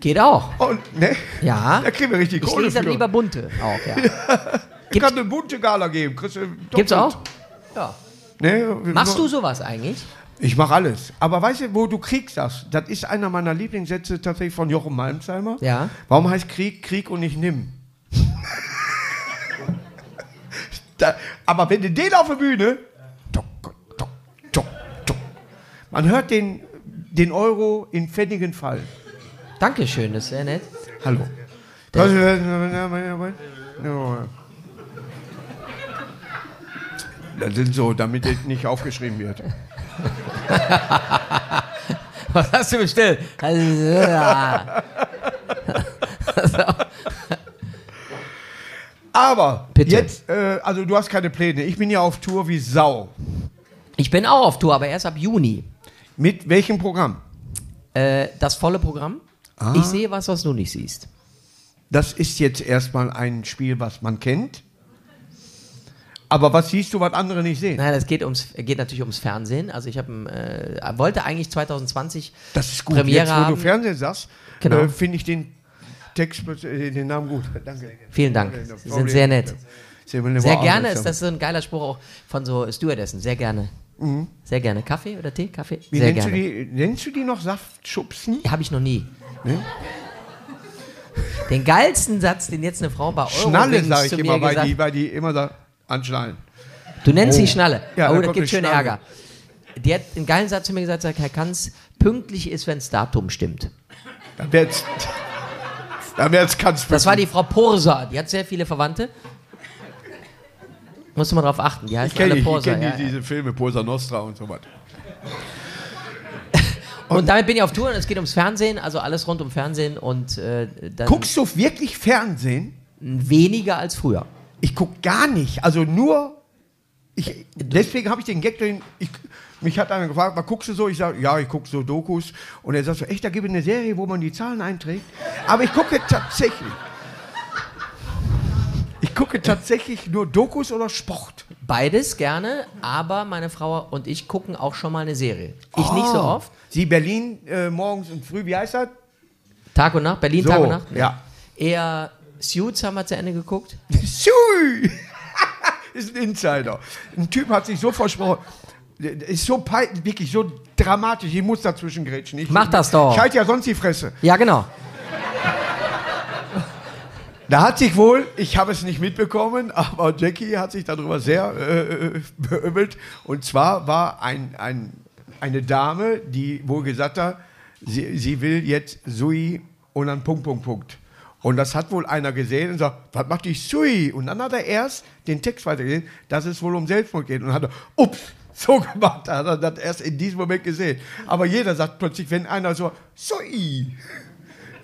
Geht auch. Und, ne? Ja. Da kriegen wir richtig Ich Kohle lese dann für. lieber bunte auch, ja. Ich kann eine bunte Gala geben. Kriegst du Gibt's auch? Ja. Ne? Machst du sowas eigentlich? Ich mache alles. Aber weißt du, wo du Krieg sagst? Das ist einer meiner Lieblingssätze tatsächlich von Jochen Malmsheimer. Ja. Warum heißt Krieg Krieg und nicht Nimm? da, aber wenn du den auf der Bühne. Man hört den, den Euro in Pfennigen fallen. Dankeschön, das ist sehr nett. Hallo. Das sind so, damit es nicht aufgeschrieben wird. Was hast du bestellt? Aber Bitte. jetzt, äh, also du hast keine Pläne. Ich bin ja auf Tour wie Sau. Ich bin auch auf Tour, aber erst ab Juni. Mit welchem Programm? Äh, das volle Programm. Ah. Ich sehe was, was du nicht siehst. Das ist jetzt erstmal ein Spiel, was man kennt. Aber was siehst du, was andere nicht sehen? Nein, es geht, ums, geht natürlich ums Fernsehen. Also ich hab, ein, äh, wollte eigentlich 2020 Das ist gut. Premiere jetzt, wo haben. du Fernsehen sagst, Genau. äh, finde ich den Text, äh, den Namen gut. Danke. Vielen Dank. Sie sind sehr nett. Sehr gerne ist das so ein geiler Spruch auch von so Stewardessen. Sehr gerne. Sehr gerne. Kaffee oder Tee? Kaffee? Wie Sehr nennst, gerne. du die, nennst du die noch Saftschubsen? Habe ich noch nie. Den geilsten Satz, den jetzt eine Frau bei Eurowings Schnalle, sage ich zu immer, weil die, weil die immer da anschnallen. Du nennst Oh. sie Schnalle. Ja, oh, da das gibt schön Schnalle. Ärger. Die hat einen geilen Satz zu mir gesagt, sagt, Herr Kanz, pünktlich ist, wenn das Datum stimmt. Dann wird's, dann wird's ganz Das war die Frau Porsa. Die hat sehr viele Verwandte. Musst du mal drauf achten. Die Ich heißen kenne alle ich Porsa. kenn ja, die, ja. diese Filme, Posa Nostra und so was. Und damit bin ich auf Tour und es geht ums Fernsehen, also alles rund um Fernsehen und äh, dann Guckst du wirklich Fernsehen? weniger als früher. Ich guck gar nicht. Also nur. Ich, deswegen habe ich den Gag, den ich, mich hat einer gefragt, was guckst du so? Ich sage, ja, ich gucke so Dokus. Und er sagt so, echt, da gibt es eine Serie, wo man die Zahlen einträgt. Aber ich gucke tatsächlich. Ich gucke tatsächlich nur Dokus oder Sport. Beides gerne, aber meine Frau und ich gucken auch schon mal eine Serie. Ich nicht so oft. Sie Berlin äh, morgens und früh, wie heißt das? Tag und Nacht, Berlin So, Tag und Nacht. ja. Eher Suits haben wir zu Ende geguckt. Sui! ist ein Insider. Ein Typ hat sich so versprochen. Ist so wirklich so dramatisch. Ich muss dazwischen grätschen. Ich, Mach das doch. Ich halte ja sonst die Fresse. Ja, genau. Da hat sich wohl, ich habe es nicht mitbekommen, aber Jackie hat sich darüber sehr äh, beömmelt. Und zwar war ein, ein, eine Dame, die wohl gesagt hat, sie, sie will jetzt Sui und dann Punkt, Punkt, Punkt. Und das hat wohl einer gesehen und sagt, was macht die Sui? Und dann hat er erst den Text weitergesehen, dass es wohl um Selbstmord geht. Und hat er, ups, so gemacht. Da hat er das erst in diesem Moment gesehen. Aber jeder sagt plötzlich, wenn einer so, Sui,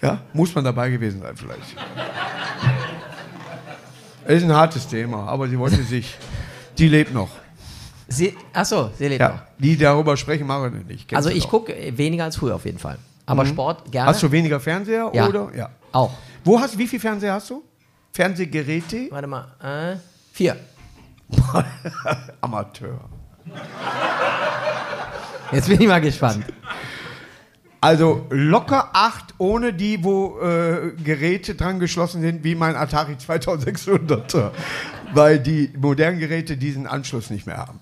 ja, muss man dabei gewesen sein vielleicht. Es ist ein hartes Thema, aber sie wollte sich. Die lebt noch. Sie, achso, sie lebt noch. Ja, die darüber sprechen, machen wir nicht. Kennst Also ich gucke weniger als früher auf jeden Fall. Aber Sport gerne. Hast du weniger Fernseher Ja. oder? Ja. auch. Wo hast wie viel Fernseher hast du? Fernsehgeräte? Warte mal. Äh, vier. Amateur. Jetzt bin ich mal gespannt. Also locker acht, ohne die, wo äh, Geräte dran geschlossen sind, wie mein Atari 2600er. Weil die modernen Geräte diesen Anschluss nicht mehr haben.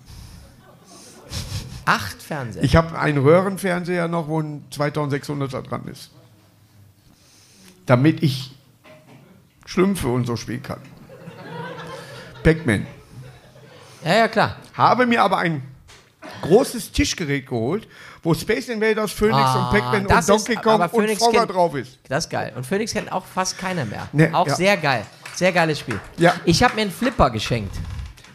Acht Fernseher. Ich habe einen Röhrenfernseher noch, wo ein 2600er dran ist. Damit ich Schlümpfe und so spielen kann. Pac-Man. Ja, ja, klar. Habe mir aber ein großes Tischgerät geholt, wo Space Invaders, Phoenix Ah, und Pac-Man und Donkey ist- Kong und Frogger drauf ist. Das ist geil. Und Phoenix kennt auch fast keiner mehr. Nee, auch ja. sehr geil. Sehr geiles Spiel. Ja. Ich habe mir einen Flipper geschenkt.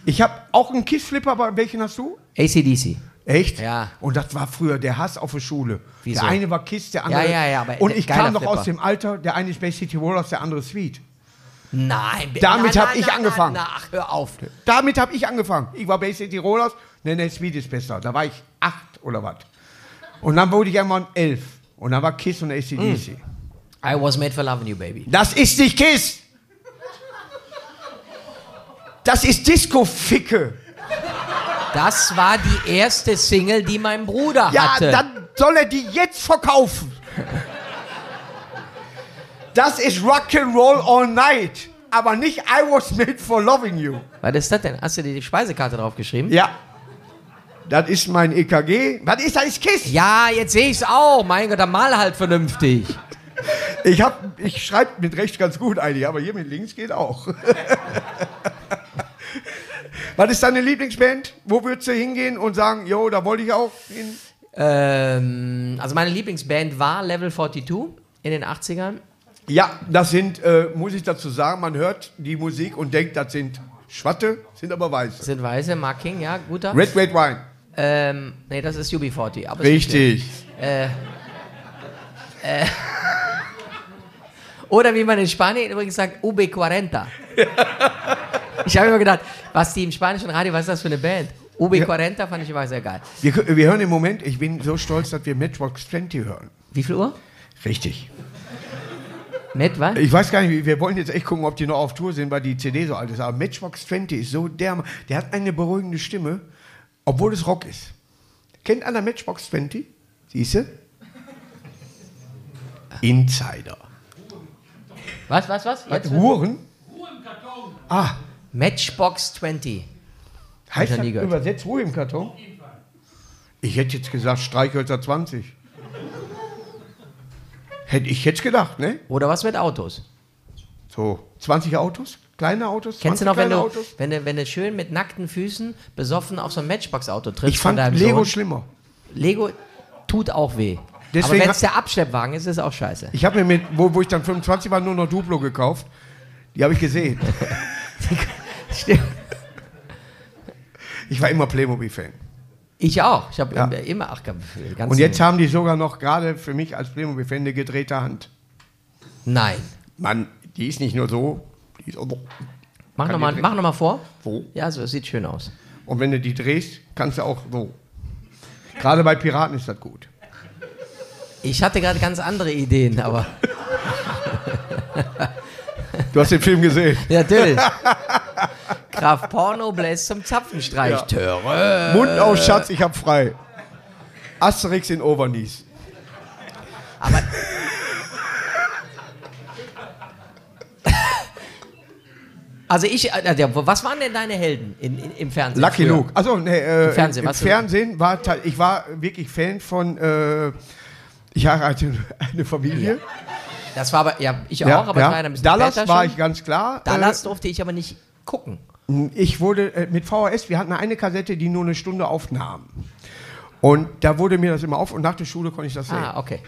Ich habe auch einen Kiss-Flipper, aber welchen hast du? ACDC. Echt? Ja. Und das war früher der Hass auf der Schule. Wieso? Der eine war Kiss, der andere. Ja, ja, ja, aber Und ich kam noch Flipper. aus dem Alter, der eine ist Bay City Rollers, der andere Sweet. Nein. Damit nein, hab nein, ich nein, angefangen. Nein, ach, hör auf. Damit habe ich angefangen. Ich war Bay City Rollers. Nee, nee, Sweet ist besser. Da war ich acht oder was. Und dann wurde ich irgendwann elf. Und dann war Kiss und ACDC. I was made for loving you, baby. Das ist nicht Kiss. Das ist Disco-Ficke. Das war die erste Single, die mein Bruder Ja, hatte. dann soll er die jetzt verkaufen. Das ist Rock'n'Roll All Night. Aber nicht I was made for loving you. Was ist das denn? Hast du dir die Speisekarte draufgeschrieben? Ja. Das ist mein EKG. Was ist das? Ist Kiss. Ja, jetzt sehe ich es auch. Mein Gott, dann mal halt vernünftig. Ich, hab- ich schreibe mit rechts ganz gut eigentlich, aber hier mit links geht auch. Was ist deine Lieblingsband? Wo würdest du hingehen und sagen, jo, da wollte ich auch hin? Ähm, also meine Lieblingsband war Level 42 in den 80ern. Ja, das sind, äh, muss ich dazu sagen, man hört die Musik und denkt, das sind Schwatte, sind aber Weiße. Sind weiße, Mark King, ja, guter. Red Red Wine. Ähm, nee, das ist UB40. Aber Richtig. schlimm. Oder wie man in Spanien übrigens sagt, UB40. ich habe immer gedacht, was die im spanischen Radio, was ist das für eine Band? UB40 fand ich immer sehr geil. Wir, wir hören im Moment, ich bin so stolz, dass wir Matchbox 20 hören. Wie viel Uhr? Richtig. Nett, was? Ich weiß gar nicht, wir wollen jetzt echt gucken, ob die noch auf Tour sind, weil die CD so alt ist. Aber Matchbox 20 ist so derm. Der hat eine beruhigende Stimme, obwohl es Rock ist. Kennt einer Matchbox 20? Siehste? Insider. Was, was, was? Was, Jetzt? Huren? Ah, Matchbox 20. heißt das übersetzt Ruhe im Karton? Ich hätte jetzt gesagt Streichhölzer 20. Hätte ich jetzt gedacht, ne? Oder was mit Autos? So, 20 Autos? Kleine Autos? Kennst du 20 noch, wenn kleine du, Autos? wenn, du, wenn du schön mit nackten Füßen besoffen auf so ein Matchbox-Auto trittst Ich fand Lego Sohn? schlimmer. Lego tut auch weh. Deswegen Aber wenn es der Abschleppwagen ist, ist es auch scheiße. Ich habe mir mit, wo, wo ich dann 25 war, nur noch Duplo gekauft. Die habe ich gesehen. Stimmt. Ich war immer Playmobil-Fan. Ich auch. Ich habe Ja. immer ach, ganz Und jetzt haben die sogar noch gerade für mich als Playmobil-Fan eine gedrehte Hand. Nein. Mann, die ist nicht nur so, die noch Mach nochmal mach noch mal vor. so. Ja, so, es sieht schön aus. Und wenn du die drehst, kannst du auch so. Gerade bei Piraten ist das gut. Ich hatte gerade ganz andere Ideen, aber. Du hast den Film gesehen. Ja, natürlich. Graf Porno bläst zum Zapfenstreich. Ja. Töre. Mund auf, Schatz, ich hab frei. Asterix in Overnies. Aber. Also ich, äh, ja, was waren denn deine Helden in, in, im Fernsehen? Lucky früher? Luke. Also nee, äh, Im Fernsehen, im du- Fernsehen war ich war wirklich Fan von äh, ich heiratete eine Familie. Das war aber, ja, ich auch, aber ich war ja ein bisschen Dallas war schon. ich ganz klar. Dallas durfte ich aber nicht gucken. Äh, ich wurde äh, mit VHS, wir hatten eine Kassette, die nur eine Stunde aufnahm. Und da wurde mir das immer auf und nach der Schule konnte ich das sehen. Ah, okay.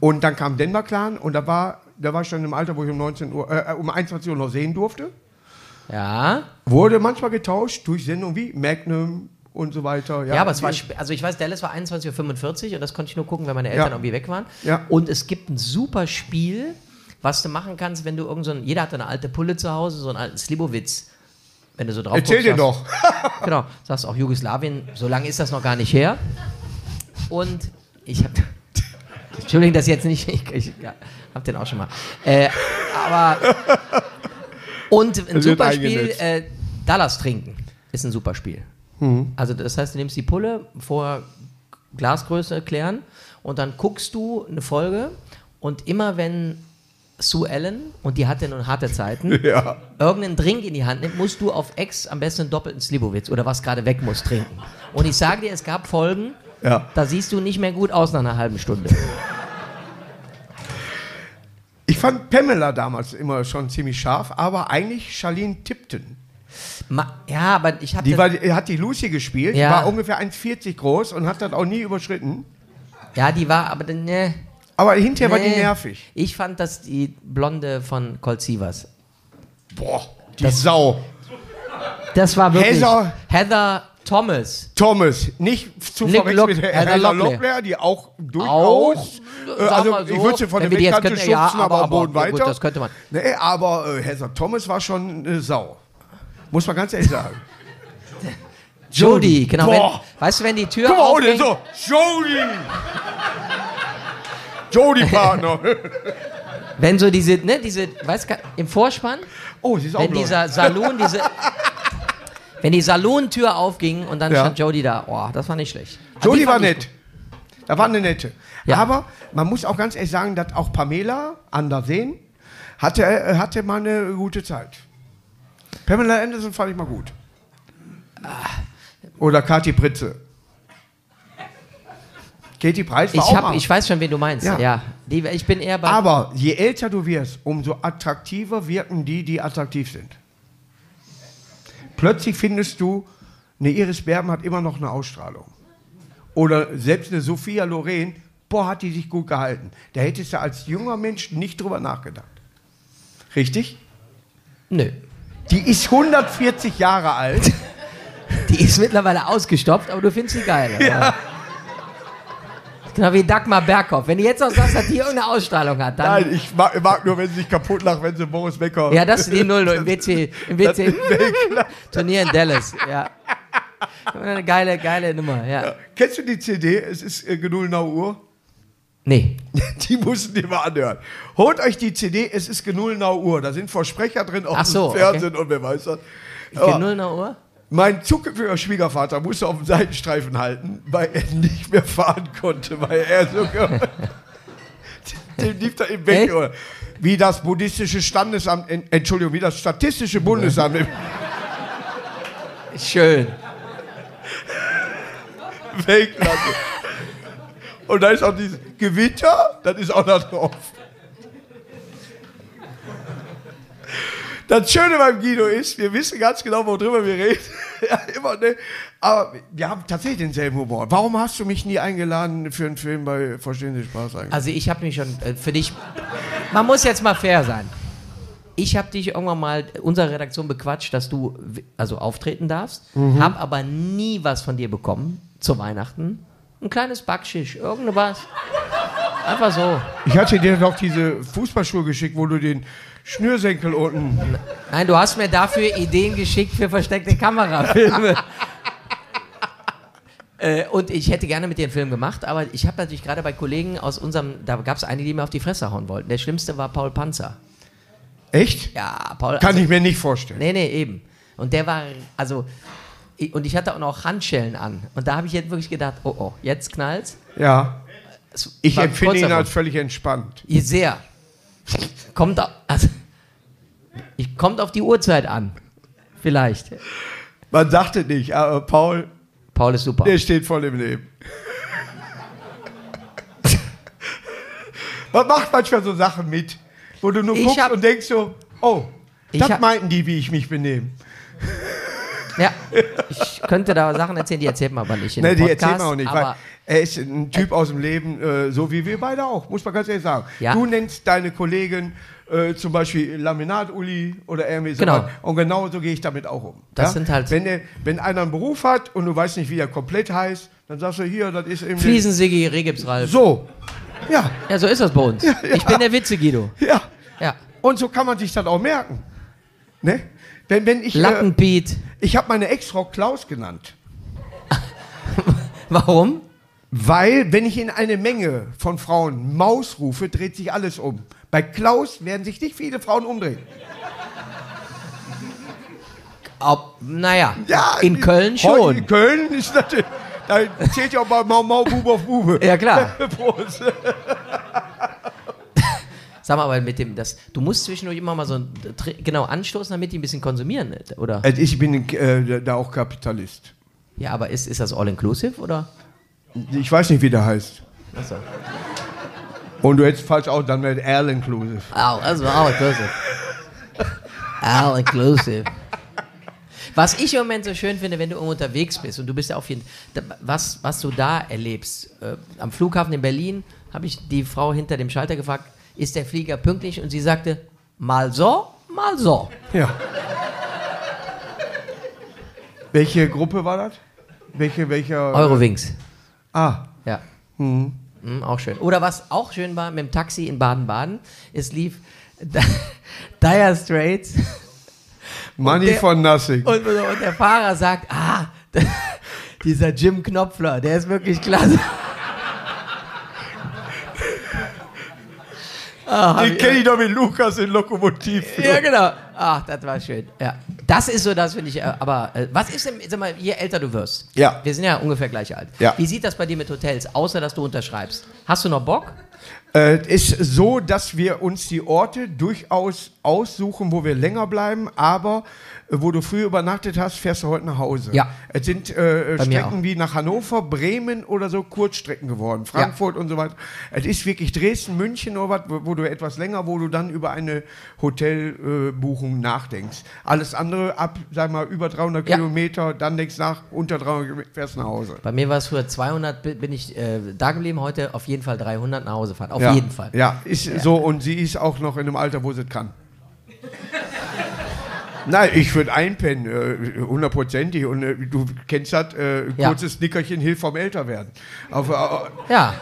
Und dann kam Denver Clan und da war, da war ich schon im Alter, wo ich um 19 Uhr, äh, um 21 Uhr noch sehen durfte. Ja. Wurde manchmal getauscht durch Sendungen wie Magnum und so weiter. Ja, aber es war, also ich weiß, Dallas war 21.45 Uhr und das konnte ich nur gucken, wenn meine Eltern Ja. irgendwie weg waren. Ja. Und es gibt ein super Spiel, was du machen kannst, wenn du irgend so ein, jeder hat eine alte Pulle zu Hause, so einen alten Slibowitz. Wenn du so drauf Erzähl dir guckst, doch. sagst- Genau, sagst auch Jugoslawien, so lange ist das noch gar nicht her. Und ich habe, Entschuldigung, das jetzt nicht, ich, ich ja, habe den auch schon mal. Äh, aber, und ein super Spiel, äh, Dallas trinken ist ein super Spiel. Mhm. Also das heißt, du nimmst die Pulle, vor Glasgröße klären und dann guckst du eine Folge und immer wenn Sue Ellen, und die hatte nun harte Zeiten, Ja. irgendeinen Drink in die Hand nimmt, musst du auf Ex am besten einen doppelten Slibowitz oder was gerade weg muss trinken. Und ich sage dir, es gab Folgen, Ja. da siehst du nicht mehr gut aus nach einer halben Stunde. Ich fand Pamela damals immer schon ziemlich scharf, aber eigentlich Charlene Tipton. Ma ja, aber ich habe Die war, hat die Lucy gespielt, Ja. war ungefähr 1,40 groß und hat das auch nie überschritten. ja, die war, aber dann, ne, Aber hinterher war die nee. nervig. Ich fand das die Blonde von Colt Sievers. Boah, die Sau. Das war wirklich Heather- Heather Thomas. Thomas, nicht zu Nick verwechseln mit Heather Locklear. Locklear, die auch durchaus. Auch, äh, also, so, ich würde sie von der Wegkante könnten, ja, schubsen, aber, aber- am Boden aber gut, weiter. das könnte man. Nee, aber äh, Heather Thomas war schon eine Sau. Muss man ganz ehrlich sagen. Jodie, genau. Wenn, weißt du, wenn die Tür Guck mal, aufging, so. Jodie! Jodie-Partner. wenn so diese, ne, diese, weißt du, im Vorspann, Oh, sie ist auch wenn blond. dieser Saloon, diese, wenn die Salontür aufging und dann Ja. stand Jodie da, oh, das war nicht schlecht. Die war nett. Da war eine nette. Ja. Aber man muss auch ganz ehrlich sagen, dass auch Pamela Andersen hatte, äh, hatte mal eine gute Zeit. Pamela Anderson fand ich mal gut. Oder Kathi Pritze. Katie Preis war Ich, auch hab, mal. ich weiß schon, wen du meinst. Ja. Ja. Die, ich bin eher bei. Aber je älter du wirst, umso attraktiver wirken die, die attraktiv sind. Plötzlich findest du, eine Iris Berben hat immer noch eine Ausstrahlung. Oder selbst eine Sophia Loren, boah, hat die sich gut gehalten. Da hättest du als junger Mensch nicht drüber nachgedacht. Richtig? Nö. Die ist 140 Jahre alt. Die ist mittlerweile ausgestopft, aber du findest sie geil. Ja. Genau wie Dagmar Berghoff. Wenn du jetzt noch sagst, dass die irgendeine Ausstrahlung hat, dann. Nein, ich mag, mag nur, wenn sie sich kaputt lacht, wenn sie Boris Becker. Ja, das ist die 0 im WC, im WC Turnier in Dallas. Ja. Eine geile, geile Nummer, ja. Kennst du die CD? Es ist äh, Genullnau Uhr. Nee. Die mussten die mal anhören. Holt euch die CD, es ist Genullnau Uhr. Da sind Versprecher drin aus Ach so, Fernsehen und wer weiß das. Nach Uhr? Mein zukünftiger Schwiegervater musste auf dem Seitenstreifen halten, weil er nicht mehr fahren konnte, weil er sogar. Dem lief da im Weg. Wie das buddhistische Standesamt, en- Entschuldigung, wie das statistische Bundesamt Schön. Weltland. Und da ist auch dieses Gewitter, das ist auch da drauf. Das Schöne beim Guido ist, wir wissen ganz genau, worüber wir reden. ja, immer, ne? Aber wir haben tatsächlich denselben Humor. Warum hast du mich nie eingeladen für einen Film bei Verstehen Sie Spaß eigentlich? Also ich habe mich schon äh, für dich. Man muss jetzt mal fair sein. Ich habe dich irgendwann mal unsere Redaktion bequatscht, dass du also auftreten darfst, Mhm. habe aber nie was von dir bekommen zu Weihnachten. Ein kleines Backschisch, irgendwas. Einfach so. Ich hatte dir doch diese Fußballschuhe geschickt, wo du den Schnürsenkel unten. Nein, du hast mir dafür Ideen geschickt für versteckte Kamerafilme. äh, und ich hätte gerne mit dir einen Film gemacht, aber ich habe natürlich gerade bei Kollegen aus unserem, da gab es einige, die mir auf die Fresse hauen wollten. Der schlimmste war Paul Panzer. Echt? Ja, Paul. Kann also- ich mir nicht vorstellen. Nee, nee, eben. Und der war, also, ich- und ich hatte auch noch Handschellen an. Und da habe ich jetzt wirklich gedacht, oh oh, jetzt knallt's. Ja. Ich empfinde ihn als völlig entspannt. Sehr. Kommt, also, ich, kommt auf die Uhrzeit an. Vielleicht. Man sagt es nicht, aber Paul, Paul ist super. der steht voll im Leben. Man macht manchmal so Sachen mit, wo du nur Ich guckst hab- und denkst so, oh, Ich das hab- meinten die, wie ich mich benehme. Ja, ich könnte da Sachen erzählen, die erzählt man aber nicht in Ne, dem die erzählen wir auch nicht, weil aber er ist ein Typ aus dem Leben, äh, so wie wir beide auch, muss man ganz ehrlich sagen. Ja. Du nennst deine Kollegen äh, zum Beispiel Laminat-Uli oder irgendwie so. Genau. Und genau so gehe ich damit auch um. Das sind halt- Wenn, der, wenn einer einen Beruf hat und du weißt nicht, wie er komplett heißt, dann sagst du hier, das ist eben... Fliesen, Siggi, Regipsralf. So. Ja, Ja, so ist das bei uns. Ich bin der Witze, Guido. ja. Ja. Und so kann man sich das auch merken. Ne? Wenn, wenn ich... Äh, Lattenpiet. ich habe meine Ex-Frau Klaus genannt. Warum? Weil, wenn ich in eine Menge von Frauen Maus rufe, dreht sich alles um. Bei Klaus werden sich nicht viele Frauen umdrehen. Ob, naja, Ja, in Köln schon. In Köln ist natürlich. Da zählt ja auch mal Mau Mau Bube auf Bube. Ja, klar. Prost. Sag mal, aber mit dem, das, du musst zwischendurch immer mal so ein, genau anstoßen, damit die ein bisschen konsumieren, oder? Also Ich bin äh, da auch Kapitalist. Ja, aber ist, ist das all-inclusive, oder? Ich weiß nicht, wie der heißt. Achso. Und du hättest falsch auch, dann wäre All Inclusive. All, also all-inclusive. all-inclusive. Was ich im Moment so schön finde, wenn du irgendwo unterwegs bist und du bist ja auf jeden was, was du da erlebst. Äh, am Flughafen in Berlin habe ich die Frau hinter dem Schalter gefragt, ist der Flieger pünktlich? Und sie sagte, mal so, mal so. Ja. Welche Gruppe war das? Welche, welcher? Eurowings. Ah, Ja. Mhm, auch schön. Oder was auch schön war, mit dem Taxi in Baden-Baden, es lief Dire Straits Money der- for Nothing. und, und der Fahrer sagt, ah, dieser Jim Knopfler, der ist wirklich klasse. Ah, Den kenne ich doch mit Lukas in Lokomotiv. Ja, genau. Ach, das war schön. Ja. Das ist so, das finde ich. äh, Aber äh, was ist denn, sag mal, je älter du wirst? Ja. Wir sind ja ungefähr gleich alt. Ja. Wie sieht das bei dir mit Hotels, außer dass du unterschreibst? Hast du noch Bock? Äh, ist so, dass wir uns die Orte durchaus aussuchen, wo wir länger bleiben, aber wo du früher übernachtet hast, fährst du heute nach Hause. Ja. Es sind äh, mir Strecken wie nach Hannover, Bremen oder so Kurzstrecken geworden, Frankfurt und so weiter. Es ist wirklich Dresden, München oder was, wo, wo du etwas länger, wo du dann über eine Hotelbuchung äh, nachdenkst. Alles andere ab, sag mal, über 300 Ja. Kilometer, dann denkst nach, unter 300 Kilometer, fährst nach Hause. Bei mir war es früher 200, bi- bin ich äh, da geblieben, heute auf jeden Fall 300 nach Hause fahren. Auf ja. jeden Fall. Ja, ist so und sie ist auch noch in einem Alter, wo sie es kann. Nein, ich würde einpennen, äh, hundertprozentig. Und äh, du kennst das, äh, Ja. kurzes Nickerchen hilft vom Älterwerden. Auf, äh, Ja,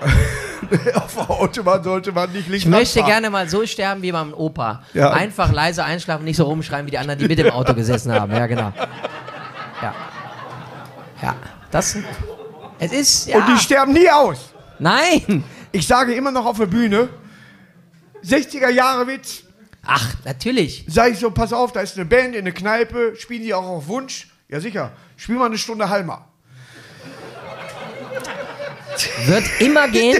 auf der Autobahn sollte man nicht links ich möchte abfahren. gerne mal so sterben wie beim Opa. Ja. Einfach leise einschlafen, nicht so rumschreien wie die anderen, die mit im Auto gesessen haben. Ja, genau. Ja. Ja, das. Es ist. Ja. Und die sterben nie aus. Nein! Ich sage immer noch auf der Bühne, 60er Jahre Witz, Ach, natürlich. sage ich so, pass auf, da ist eine Band in der Kneipe, spielen die auch auf Wunsch? Ja sicher, spiel mal eine Stunde Halmer. Wird immer gehen.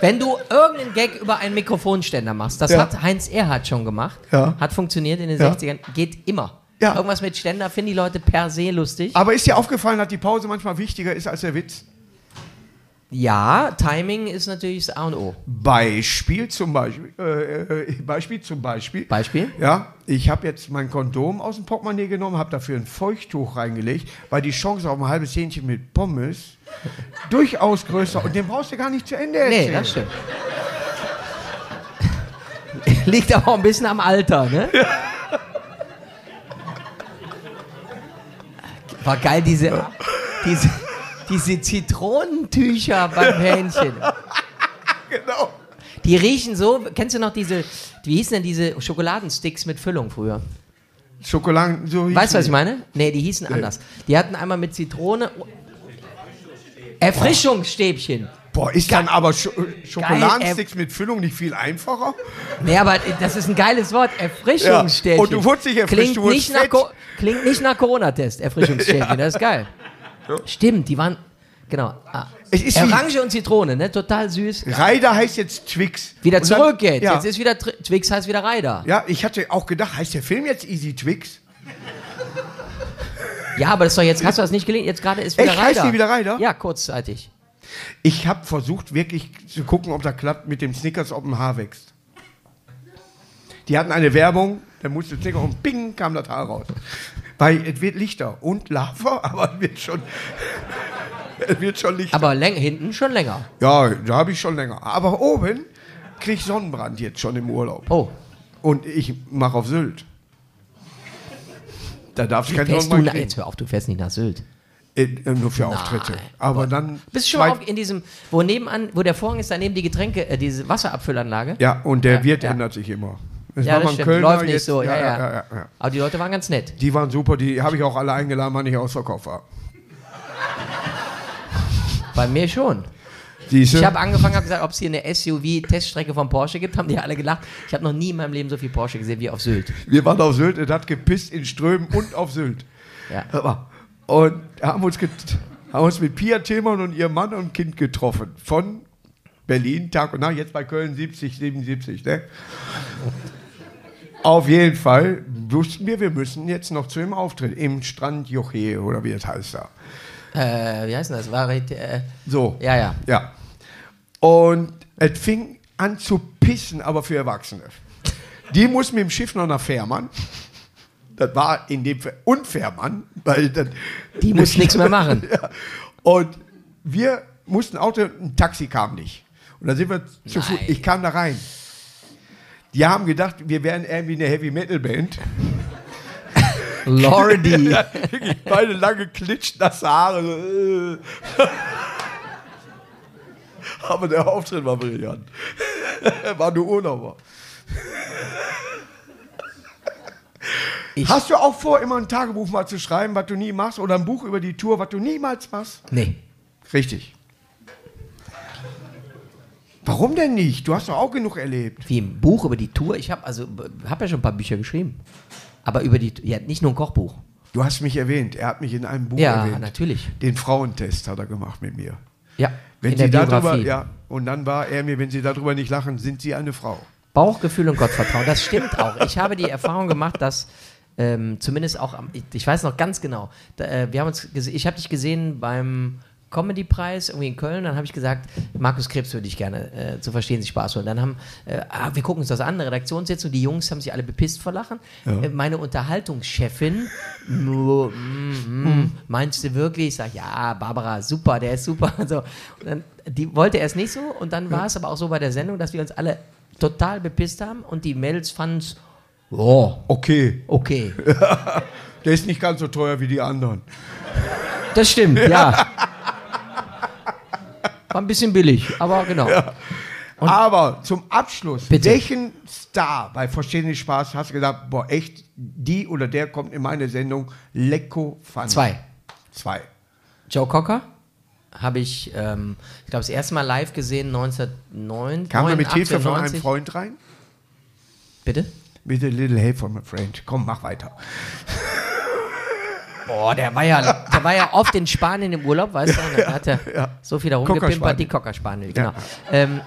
Wenn du irgendeinen Gag über einen Mikrofonständer machst, das Ja. hat Heinz Erhardt schon gemacht, Ja. hat funktioniert in den Ja. 60ern, geht immer. Ja. Irgendwas mit Ständer finden die Leute per se lustig. Aber ist dir aufgefallen, dass die Pause manchmal wichtiger ist als der Witz? Ja, Timing ist natürlich das A und O. Beispiel zum Beispiel. Äh, äh, Beispiel zum Beispiel. Beispiel? Ja, ich habe jetzt mein Kondom aus dem Portemonnaie genommen, habe dafür ein Feuchttuch reingelegt, weil die Chance auf ein halbes Hähnchen mit Pommes durchaus größer und den brauchst du gar nicht zu Ende erzählen. Nee, das stimmt. Liegt aber auch ein bisschen am Alter, ne? War geil, diese, diese, diese Zitronentücher beim Hähnchen. Genau. Die riechen so, kennst du noch diese, wie hießen denn diese Schokoladensticks mit Füllung früher? Schokoladen, so Weißt du, was ich meine? Nee, die hießen anders. Die hatten einmal mit Zitrone. Erfrischungsstäbchen. Boah, ist dann aber Sch äh, Schokoladensticks mit Füllung nicht viel einfacher? Nee, aber das ist ein geiles Wort. Erfrischungsstäbchen. Ja, und du wurdest nicht erfrischt, klingt du nicht nach Klingt nicht nach Corona-Test, Erfrischungsstäbchen. Das ist geil. Stimmt, die waren. Genau. Ah. Es ist wie- Orange und Zitrone, ne? Total süß. Reider heißt jetzt Twix. Wieder Und dann- zurück jetzt. Ja. Jetzt ist wieder Twix heißt wieder Reider. ja, ich hatte auch gedacht, heißt der Film jetzt Easy Twix? Ja, aber das ist doch jetzt, hast du das nicht gelesen? Jetzt gerade ist wieder Echt? Heißt Reider. die wieder Reider? Ja, kurzzeitig. Ich habe versucht, wirklich zu gucken, ob das klappt mit dem Snickers, ob ein Haar wächst. Die hatten eine Werbung, da musste Snickers und ping, kam das Haar raus. Weil es wird lichter und Lava, aber es wird schon, es wird schon lichter. Aber läng hinten schon länger. ja, da habe ich schon länger. Aber oben kriege ich Sonnenbrand jetzt schon im Urlaub. Oh. Und ich mache auf Sylt. Da darf ich keinen Sonnenbrand kriegen. jetzt hör auf, du fährst nicht nach Sylt. Äh, nur für Auftritte. Aber dann. Bist du schon mal in diesem, wo nebenan, wo der Vorhang ist, daneben die Getränke, äh, diese Wasserabfüllanlage? Ja, und der Ja, Wirt ja. ändert sich immer. Es Ja, war das stimmt. Kölner, Läuft nicht jetzt- so. Ja, ja. ja. Aber die Leute waren ganz nett. Die waren super, die habe ich auch alle eingeladen, weil ich ausverkauft war. Bei mir schon. Siehste? Ich habe angefangen, habe gesagt, ob es hier eine SUV-Teststrecke von Porsche gibt, haben die alle gelacht. Ich habe noch nie in meinem Leben so viel Porsche gesehen wie auf Sylt. Wir waren auf Sylt, es hat gepisst in Strömen und auf Sylt. Ja. Und haben uns, haben uns mit Pia Tillmann und ihrem Mann und Kind getroffen. Von Berlin, Tag und Nacht, jetzt bei Köln 70, 77, ne? Auf jeden Fall wussten wir, wir müssen jetzt noch zu dem Auftritt im Strand Joche oder wie das heißt da. Äh, wie heißt das? War, äh, So. ja, ja. Ja. Und es fing an zu pissen, aber für Erwachsene. Die mussten mit dem Schiff noch nach Fährmann. Das war in dem Fall Unfährmann, weil dann, Die mussten nichts mehr machen. ja. Und wir mussten Auto, ein Taxi kam nicht. Und dann sind wir zu Fuß. Ich kam da rein. Die haben gedacht, wir wären irgendwie eine Heavy Metal Band. Lordy. Wirklich beide lange klitschnasse Haare. Äh. Aber der Auftritt war brillant. war nur Urlauber. Ich- Hast du auch vor, immer ein Tagebuch mal zu schreiben, was du nie machst? Oder ein Buch über die Tour, was du niemals machst? Nee. Richtig. Warum denn nicht? Du hast doch auch genug erlebt. Wie ein Buch über die Tour. Ich habe also, hab ja schon ein paar Bücher geschrieben. Aber über die, ja, nicht nur ein Kochbuch. Du hast mich erwähnt. Er hat mich in einem Buch Ja, erwähnt. natürlich. Den Frauentest hat er gemacht mit mir. Ja, Wenn in Sie der darüber, Biografie. ja, und dann war er mir, wenn Sie darüber nicht lachen, sind Sie eine Frau. Bauchgefühl und Gottvertrauen, das stimmt auch. Ich habe die Erfahrung gemacht, dass ähm, zumindest auch, am, ich, ich weiß noch ganz genau, da, äh, wir haben uns ich habe dich gesehen beim Comedy-Preis irgendwie in Köln, dann habe ich gesagt, Markus Krebs würde ich gerne äh, zu verstehen sich Spaß holen. Dann haben, äh, ah, wir gucken uns das an, Redaktionssitzung, die Jungs haben sich alle bepisst vor Lachen. Äh, meine Unterhaltungschefin, nur, mm, mm, meinst du wirklich? Ich sage, ja, Barbara, super, der ist super. So. Und dann, die wollte erst nicht so und dann war es aber auch so bei der Sendung, dass wir uns alle total bepisst haben und die Mädels fanden es, oh, Okay. okay. Der ist nicht ganz so teuer wie die anderen. Das stimmt, ja. War ein bisschen billig, aber genau. Aber zum Abschluss, Bitte. welchen Star bei Verstehen Sie Spaß hast du gedacht, boah, echt, die oder der kommt in meine Sendung Lecko Fun? Zwei. Zwei. Joe Cocker habe ich, ähm, ich glaube, das erste Mal live gesehen 1909. Kam er mit 89, Hilfe von einem 90. Freund rein? Bitte? With a little help from a friend. Komm, mach weiter. Boah, der war ja, der war ja oft in Spanien im Urlaub, weißt du? Da hat er so viel da rumgepimpert, die Cockerspanien, genau. Ähm,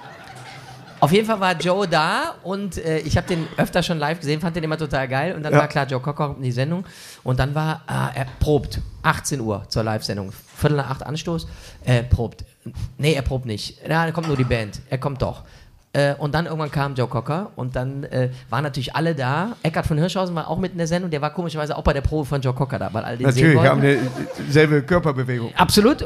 Auf jeden Fall war Joe da und äh, ich habe den öfter schon live gesehen, fand den immer total geil. Und dann Ja. war klar, Joe Cocker kommt in die Sendung. Und dann war äh, er probt. 18 Uhr zur Live-Sendung. Viertel nach acht Anstoß. Äh, probt. Nee, er probt nicht. Ja, da kommt nur die Band. Er kommt doch. Äh, und dann irgendwann kam Joe Cocker und dann äh, waren natürlich alle da. Eckart von Hirschhausen war auch mit in der Sendung. Der war komischerweise auch bei der Probe von Joe Cocker da, weil alle den Natürlich, haben eine selbe Körperbewegung. Absolut.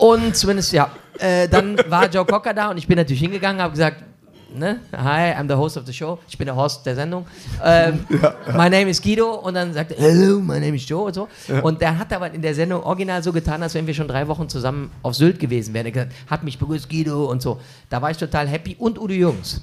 Und zumindest, ja. Äh, dann war Joe Cocker da und ich bin natürlich hingegangen, habe gesagt, ne, hi, I'm the host of the show. Ich bin der Host der Sendung. Ähm, My name is Guido. Und dann sagte er, hello, my name is Joe und so. Und der hat aber in der Sendung original so getan, als wenn wir schon drei Wochen zusammen auf Sylt gewesen wären. Er hat gesagt, hat mich begrüßt, Guido und so. Da war ich total happy. Und Udo Jungs.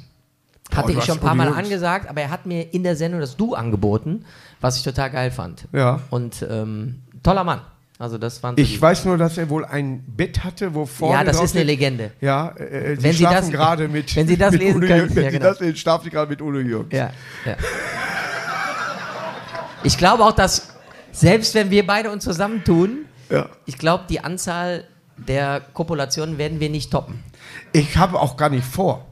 Hatte du ich schon ein paar Mal angesagt, aber er hat mir in der Sendung das Du angeboten, was ich total geil fand. Ja. Und ähm, toller Mann. Also das waren so Ich weiß nur, dass er wohl ein Bett hatte, wo vorne. Ja, das ist eine Legende. Ja, äh, sie Wenn Sie das- gerade mit. wenn Sie das lesen Udo können. Wenn ja, Sie genau. das lesen, schlafen Sie gerade mit Udo Jürgens. Ja, ja. Ich glaube auch, dass selbst wenn wir beide uns zusammentun, Ja. ich glaube, die Anzahl der Kopulationen werden wir nicht toppen. Ich habe auch gar nicht vor.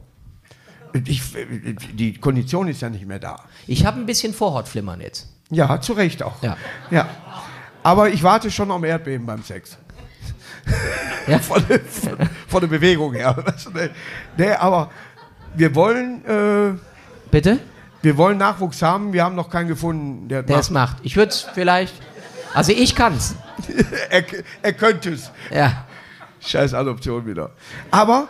Ich, die Kondition ist ja nicht mehr da. Ich habe ein bisschen Vorhautflimmern jetzt. Ja, zu Recht auch. Ja. ja. Aber ich warte schon am Erdbeben beim Sex. Ja. Von, der- von, von der Bewegung her. Ne? Nee, aber wir wollen, äh, Bitte? wir wollen Nachwuchs haben. Wir haben noch keinen gefunden, der, es macht. Ich würde es vielleicht. Also ich kann's. er, er könnte es. Ja. Scheiß Adoption wieder. Aber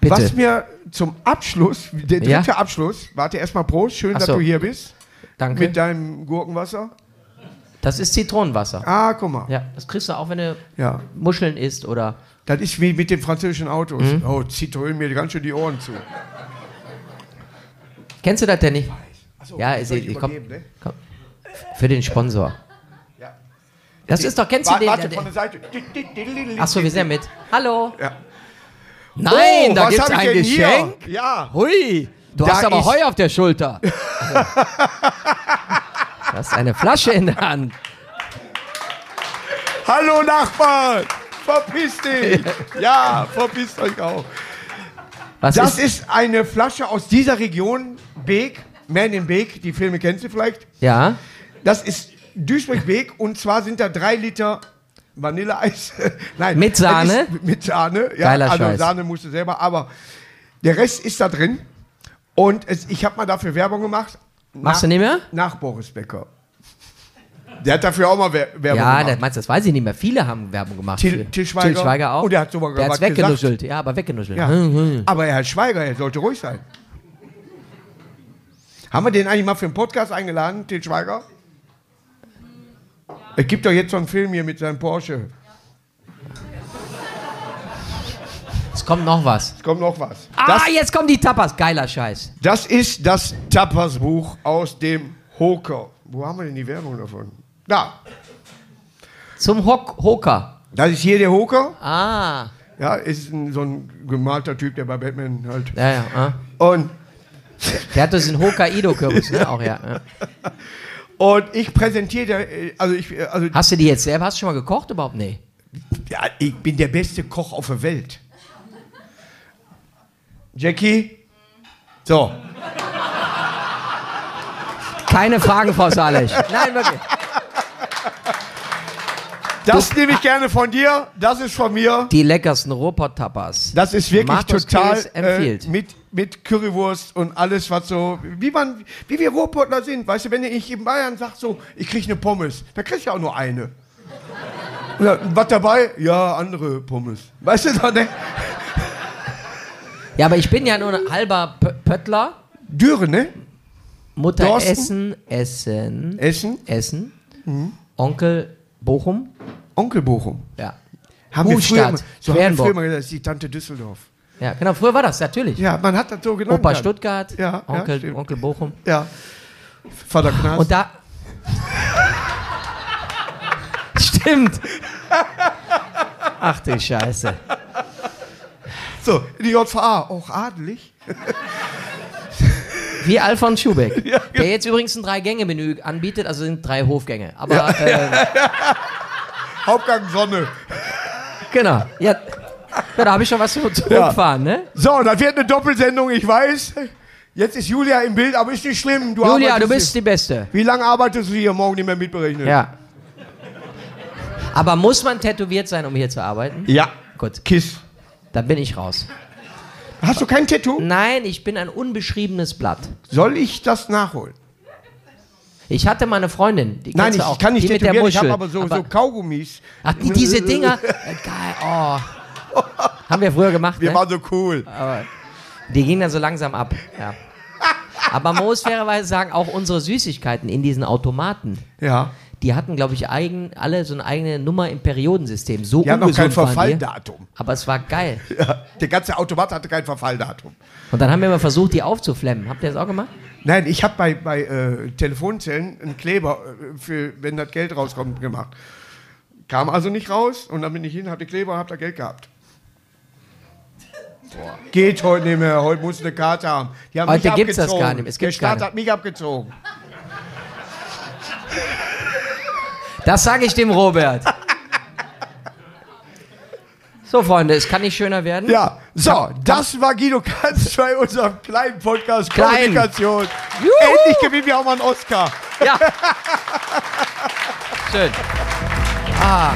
Bitte. was mir zum Abschluss, der Ja? dritte Abschluss, warte erstmal Prost, schön, Ach dass so. du hier bist. Danke. Mit deinem Gurkenwasser. Das ist Zitronenwasser. Ah, guck mal. Ja, das kriegst du auch, wenn du Ja. Muscheln isst oder. Das ist wie mit den französischen Autos. Mhm. Oh, Citroën mir ganz schön die Ohren zu. Kennst du das denn nicht? Achso, Ja, ist, soll ich komm, übergeben, ne? komm. Für den Sponsor. Ja. Das ist doch, kennst du den? Warte, von der Seite. Achso, wir sind ja mit. Hallo. Ja. Nein, Oh, da gibt's ich ein Geschenk. Hier? Ja. Hui, du Da hast aber Heu auf der Schulter. du hast eine Flasche in der Hand. Hallo Nachbarn, verpiss dich. Ja, verpisst euch auch. Was Das ist, ist eine Flasche aus dieser Region, Beek, Man in Beek, die Filme kennst du vielleicht. Ja, Das ist Duisburg-Beek und zwar sind da drei Liter Vanilleeis. Nein. Mit Sahne? Mit Sahne. Ja, Geiler also Scheiß. Sahne musst du selber, aber der Rest ist da drin. Und es, ich habe mal dafür Werbung gemacht. Machst du nicht mehr? Nach Boris Becker. Der hat dafür auch mal Wer- Werbung Ja, gemacht. das, meinst du, das weiß ich nicht mehr. Viele haben Werbung gemacht. Til- Til Schweiger. Til Schweiger auch. Und der hat sogar der hat's was gesagt. weggenuschelt. Ja, aber weggenuschelt. Ja. Hm, hm. Aber Herr Schweiger, er sollte ruhig sein. Haben wir den eigentlich mal für einen Podcast eingeladen, Til Schweiger? Es gibt doch jetzt so einen Film hier mit seinem Porsche. Es kommt noch was. Es kommt noch was. Ah, Das, jetzt kommen die Tapas. Geiler Scheiß. das ist das Tapas-Buch aus dem Hoker. Wo haben wir denn die Werbung davon? Da. Zum Hock Hoker. Das ist hier der Hoker. Ah. Ja, ist ein, so ein gemalter Typ, der bei Batman halt. Ja, ja. Ah. Und, Der hat diesen Hokkaido-Kürbis, ne? Auch, ja. ja. und ich präsentiere, also ich, also Hast du die jetzt selber? Hast du schon mal gekocht überhaupt? Nee. Ja, ich bin der beste Koch auf der Welt. Jackie? So. Keine Fragen, Frau Salech. Nein, wirklich. Das nehme ich gerne von dir. Das ist von mir. Die leckersten Ruhrpott-Tapas. Das ist wirklich Markus total äh, mit, mit Currywurst und alles, was so, wie man, wie wir Ruhrpottler sind. Weißt du, wenn ich in Bayern sag so, ich kriege eine Pommes, dann krieg ich auch nur eine. Ja, was dabei? Ja, andere Pommes. Weißt du doch, ne? Ja, aber ich bin ja nur ein halber Pö Pöttler. Dürre, ne? Mutter Dorsten? Essen, Essen, Essen. Essen. Onkel Bochum. Onkel Bochum. Ja. Haben wir früher, Hustadt, immer- so haben wir früher mal gesagt, das ist die Tante Düsseldorf. Ja, genau. Früher war das, natürlich. Ja, man hat das so genannt. Opa dann. Stuttgart, Ja, ja, Onkel, stimmt. Onkel Bochum. Ja. Vater Knast. Und da. Stimmt. Ach du Scheiße. So, die JVA, auch adelig. Wie Alfons Schubeck. genau. Der jetzt übrigens ein Drei-Gänge-Menü anbietet, also sind drei Hofgänge. Aber äh, Hauptgang Sonne. genau. Ja, Ja, da habe ich schon was zu zurückfahren, ne? So, das wird eine Doppelsendung, ich weiß. Jetzt ist Julia im Bild, aber ist nicht schlimm. Du Julia, du bist die Beste. Wie lange arbeitest du hier? Morgen nicht mehr mitberechnet. Ja. Aber muss man tätowiert sein, um hier zu arbeiten? Ja. Gut, Kiss. Dann bin ich raus. Hast du kein Tattoo? Nein, ich bin ein unbeschriebenes Blatt. Soll ich das nachholen? Ich hatte mal eine Freundin, die Nein, ich auch, kann nicht die mit der ich habe aber so, Aber- so Kaugummis. Ach, die, diese Dinger. Äh, geil, oh. Haben wir früher gemacht, Wir ne? waren so cool. Aber die gingen dann so langsam ab. Ja. Aber man muss fairerweise sagen, auch unsere Süßigkeiten in diesen Automaten, Ja. Die hatten, glaube ich, eigen, alle so eine eigene Nummer im Periodensystem. So Die haben noch kein. Verfalldatum. Aber es war geil. Ja. Der ganze Automat hatte kein Verfalldatum. Und dann haben wir mal versucht, die aufzuflemmen. Habt ihr das auch gemacht? Nein, ich habe bei, bei äh, Telefonzellen einen Kleber, äh, für, wenn das Geld rauskommt, gemacht. Kam also nicht raus und dann bin ich hin, hab die Kleber, hab da Geld gehabt. Boah. Geht heute nicht mehr, heute muss eine Karte haben. Die haben Heute mich gibt's das gar nicht mehr, es Der Staat hat mich abgezogen. Das sage ich dem Robert. So, Freunde, es kann nicht schöner werden. Ja, so, das war Guido Kanz bei unserem kleinen Podcast Klein. Kommunikation. Juhu. Endlich gewinnen wir auch mal einen Oscar. Ja. Schön. Ah.